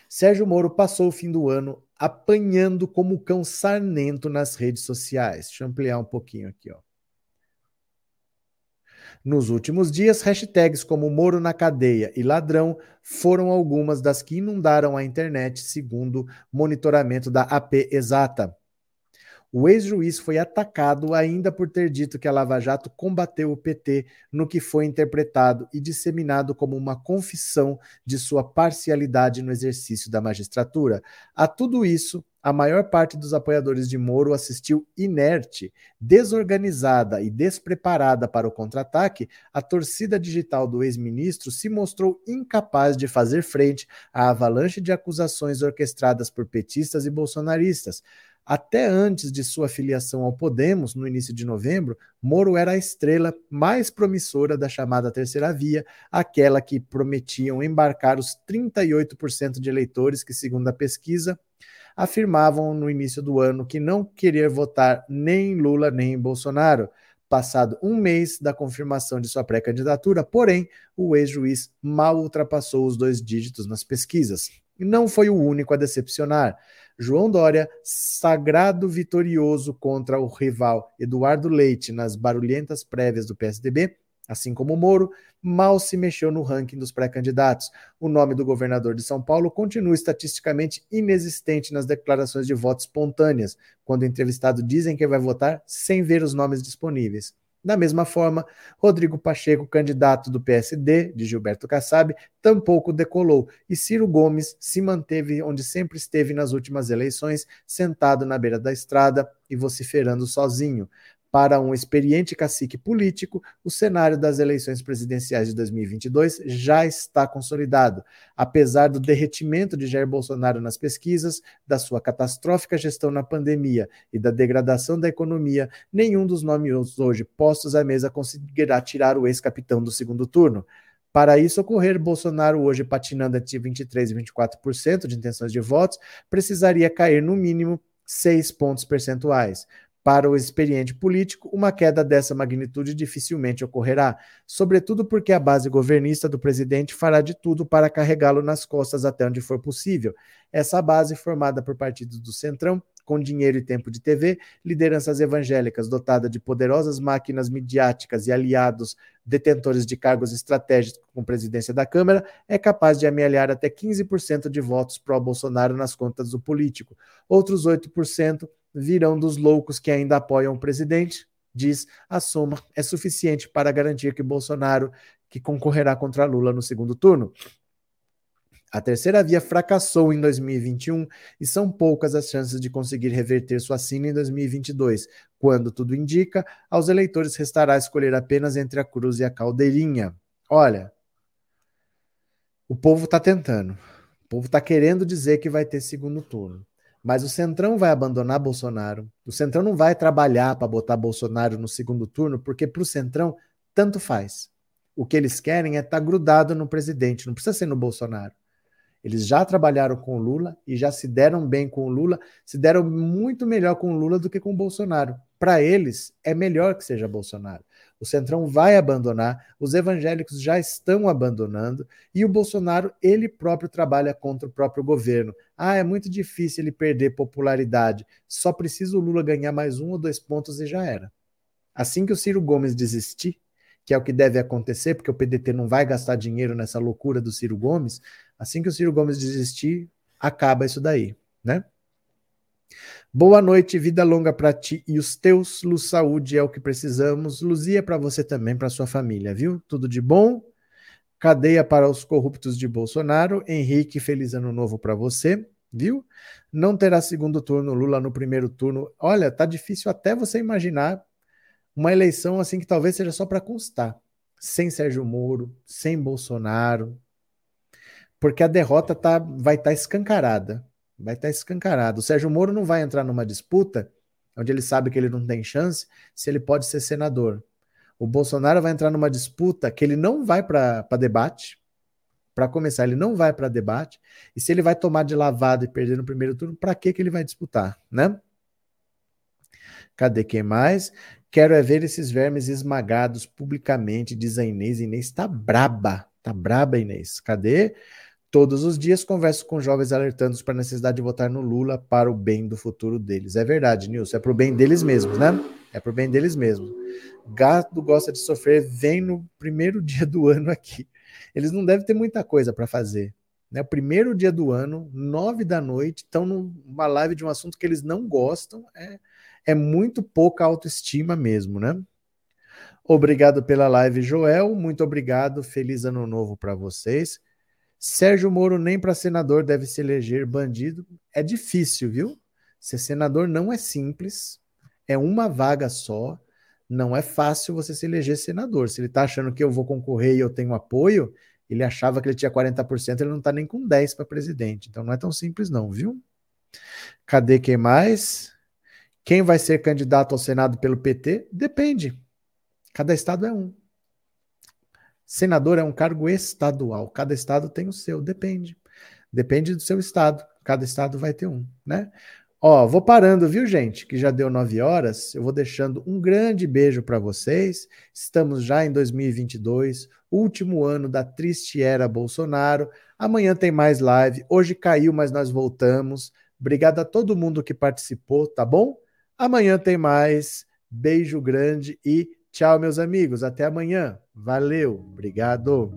Sérgio Moro passou o fim do ano apanhando como cão sarnento nas redes sociais. Deixa eu ampliar um pouquinho aqui, ó. Nos últimos dias, hashtags como Moro na cadeia e ladrão foram algumas das que inundaram a internet, segundo monitoramento da AP Exata. O ex-juiz foi atacado ainda por ter dito que a Lava Jato combateu o PT no que foi interpretado e disseminado como uma confissão de sua parcialidade no exercício da magistratura. A tudo isso, a maior parte dos apoiadores de Moro assistiu inerte, desorganizada e despreparada para o contra-ataque. A torcida digital do ex-ministro se mostrou incapaz de fazer frente à avalanche de acusações orquestradas por petistas e bolsonaristas. Até antes de sua filiação ao Podemos, no início de novembro, Moro era a estrela mais promissora da chamada Terceira Via, aquela que prometiam embarcar os 38% de eleitores que, segundo a pesquisa, afirmavam no início do ano que não querer votar nem em Lula nem em Bolsonaro. Passado um mês da confirmação de sua pré-candidatura, porém, o ex-juiz mal ultrapassou os dois dígitos nas pesquisas. E não foi o único a decepcionar. João Dória, sagrado vitorioso contra o rival Eduardo Leite nas barulhentas prévias do PSDB, assim como Moro, mal se mexeu no ranking dos pré-candidatos. O nome do governador de São Paulo continua estatisticamente inexistente nas declarações de voto espontâneas, quando o entrevistado dizem que vai votar sem ver os nomes disponíveis. Da mesma forma, Rodrigo Pacheco, candidato do PSD, de Gilberto Kassab, tampouco decolou, e Ciro Gomes se manteve onde sempre esteve nas últimas eleições, sentado na beira da estrada e vociferando sozinho. Para um experiente cacique político, o cenário das eleições presidenciais de 2022 já está consolidado. Apesar do derretimento de Jair Bolsonaro nas pesquisas, da sua catastrófica gestão na pandemia e da degradação da economia, nenhum dos nomes hoje postos à mesa conseguirá tirar o ex-capitão do segundo turno. Para isso ocorrer, Bolsonaro, hoje patinando entre 23% e 24% de intenções de votos, precisaria cair no mínimo 6 pontos percentuais. Para o experiente político, uma queda dessa magnitude dificilmente ocorrerá, sobretudo porque a base governista do presidente fará de tudo para carregá-lo nas costas até onde for possível. Essa base, formada por partidos do Centrão, com dinheiro e tempo de TV, lideranças evangélicas dotada de poderosas máquinas midiáticas e aliados detentores de cargos estratégicos com presidência da Câmara, é capaz de amealhar até 15% de votos pró-Bolsonaro nas contas do político. Outros 8% virão dos loucos que ainda apoiam o presidente, diz a soma é suficiente para garantir que Bolsonaro, que concorrerá contra Lula no segundo turno. A terceira via fracassou em 2021 e são poucas as chances de conseguir reverter sua sina em 2022, quando tudo indica, aos eleitores restará escolher apenas entre a cruz e a caldeirinha. Olha, o povo está tentando. O povo está querendo dizer que vai ter segundo turno. Mas o Centrão vai abandonar Bolsonaro. O Centrão não vai trabalhar para botar Bolsonaro no segundo turno, porque para o Centrão tanto faz. O que eles querem é estar tá grudado no presidente, não precisa ser no Bolsonaro. Eles já trabalharam com o Lula e já se deram bem com o Lula, se deram muito melhor com o Lula do que com o Bolsonaro. Para eles, é melhor que seja Bolsonaro. O Centrão vai abandonar, os evangélicos já estão abandonando e o Bolsonaro, ele próprio trabalha contra o próprio governo. Ah, é muito difícil ele perder popularidade. Só precisa o Lula ganhar mais um ou dois pontos e já era. Assim que o Ciro Gomes desistir, que é o que deve acontecer, porque o PDT não vai gastar dinheiro nessa loucura do Ciro Gomes, assim que o Ciro Gomes desistir, acaba isso daí, né? Boa noite, vida longa para ti e os teus. Luz, saúde é o que precisamos. Luzia para você também, para sua família, viu? Tudo de bom. Cadeia para os corruptos de Bolsonaro. Henrique, feliz ano novo para você, viu? Não terá segundo turno, Lula no primeiro turno. Olha, tá difícil até você imaginar uma eleição assim que talvez seja só para constar. Sem Sérgio Moro, sem Bolsonaro. Porque a derrota tá, vai estar tá escancarada vai estar escancarado. O Sérgio Moro não vai entrar numa disputa onde ele sabe que ele não tem chance se ele pode ser senador. O Bolsonaro vai entrar numa disputa que ele não vai para debate. Para começar, ele não vai para debate. E se ele vai tomar de lavada e perder no primeiro turno, para que, ele vai disputar, né? Cadê quem mais? Quero é ver esses vermes esmagados publicamente, diz a Inês. Inês tá braba, tá braba, Inês. Cadê? Todos os dias converso com jovens alertando-os para a necessidade de votar no Lula para o bem do futuro deles. É verdade, Nilson, é para o bem deles mesmos, né? É para o bem deles mesmos. Gato gosta de sofrer, vem no primeiro dia do ano aqui. Eles não devem ter muita coisa para fazer. Né? O primeiro dia do ano, nove da noite, estão numa live de um assunto que eles não gostam. É, é muito pouca autoestima mesmo, né? Obrigado pela live, Joel. Muito obrigado. Feliz ano novo para vocês. Sérgio Moro nem para senador deve se eleger bandido. É difícil, viu? Ser senador não é simples. É uma vaga só. Não é fácil você se eleger senador. Se ele está achando que eu vou concorrer e eu tenho apoio, ele achava que ele tinha 40%, ele não está nem com 10% para presidente. Então não é tão simples, não, viu? Cadê quem mais? Quem vai ser candidato ao Senado pelo PT? Depende. Cada estado é um. Senador é um cargo estadual. Cada estado tem o seu, depende. Depende do seu estado. Cada estado vai ter um, né? Ó, vou parando, viu, gente? Que já deu nove horas. Eu vou deixando um grande beijo para vocês. Estamos já em 2022, último ano da triste era Bolsonaro. Amanhã tem mais live. Hoje caiu, mas nós voltamos. Obrigado a todo mundo que participou, tá bom? Amanhã tem mais. Beijo grande e Tchau, meus amigos. Até amanhã. Valeu. Obrigado.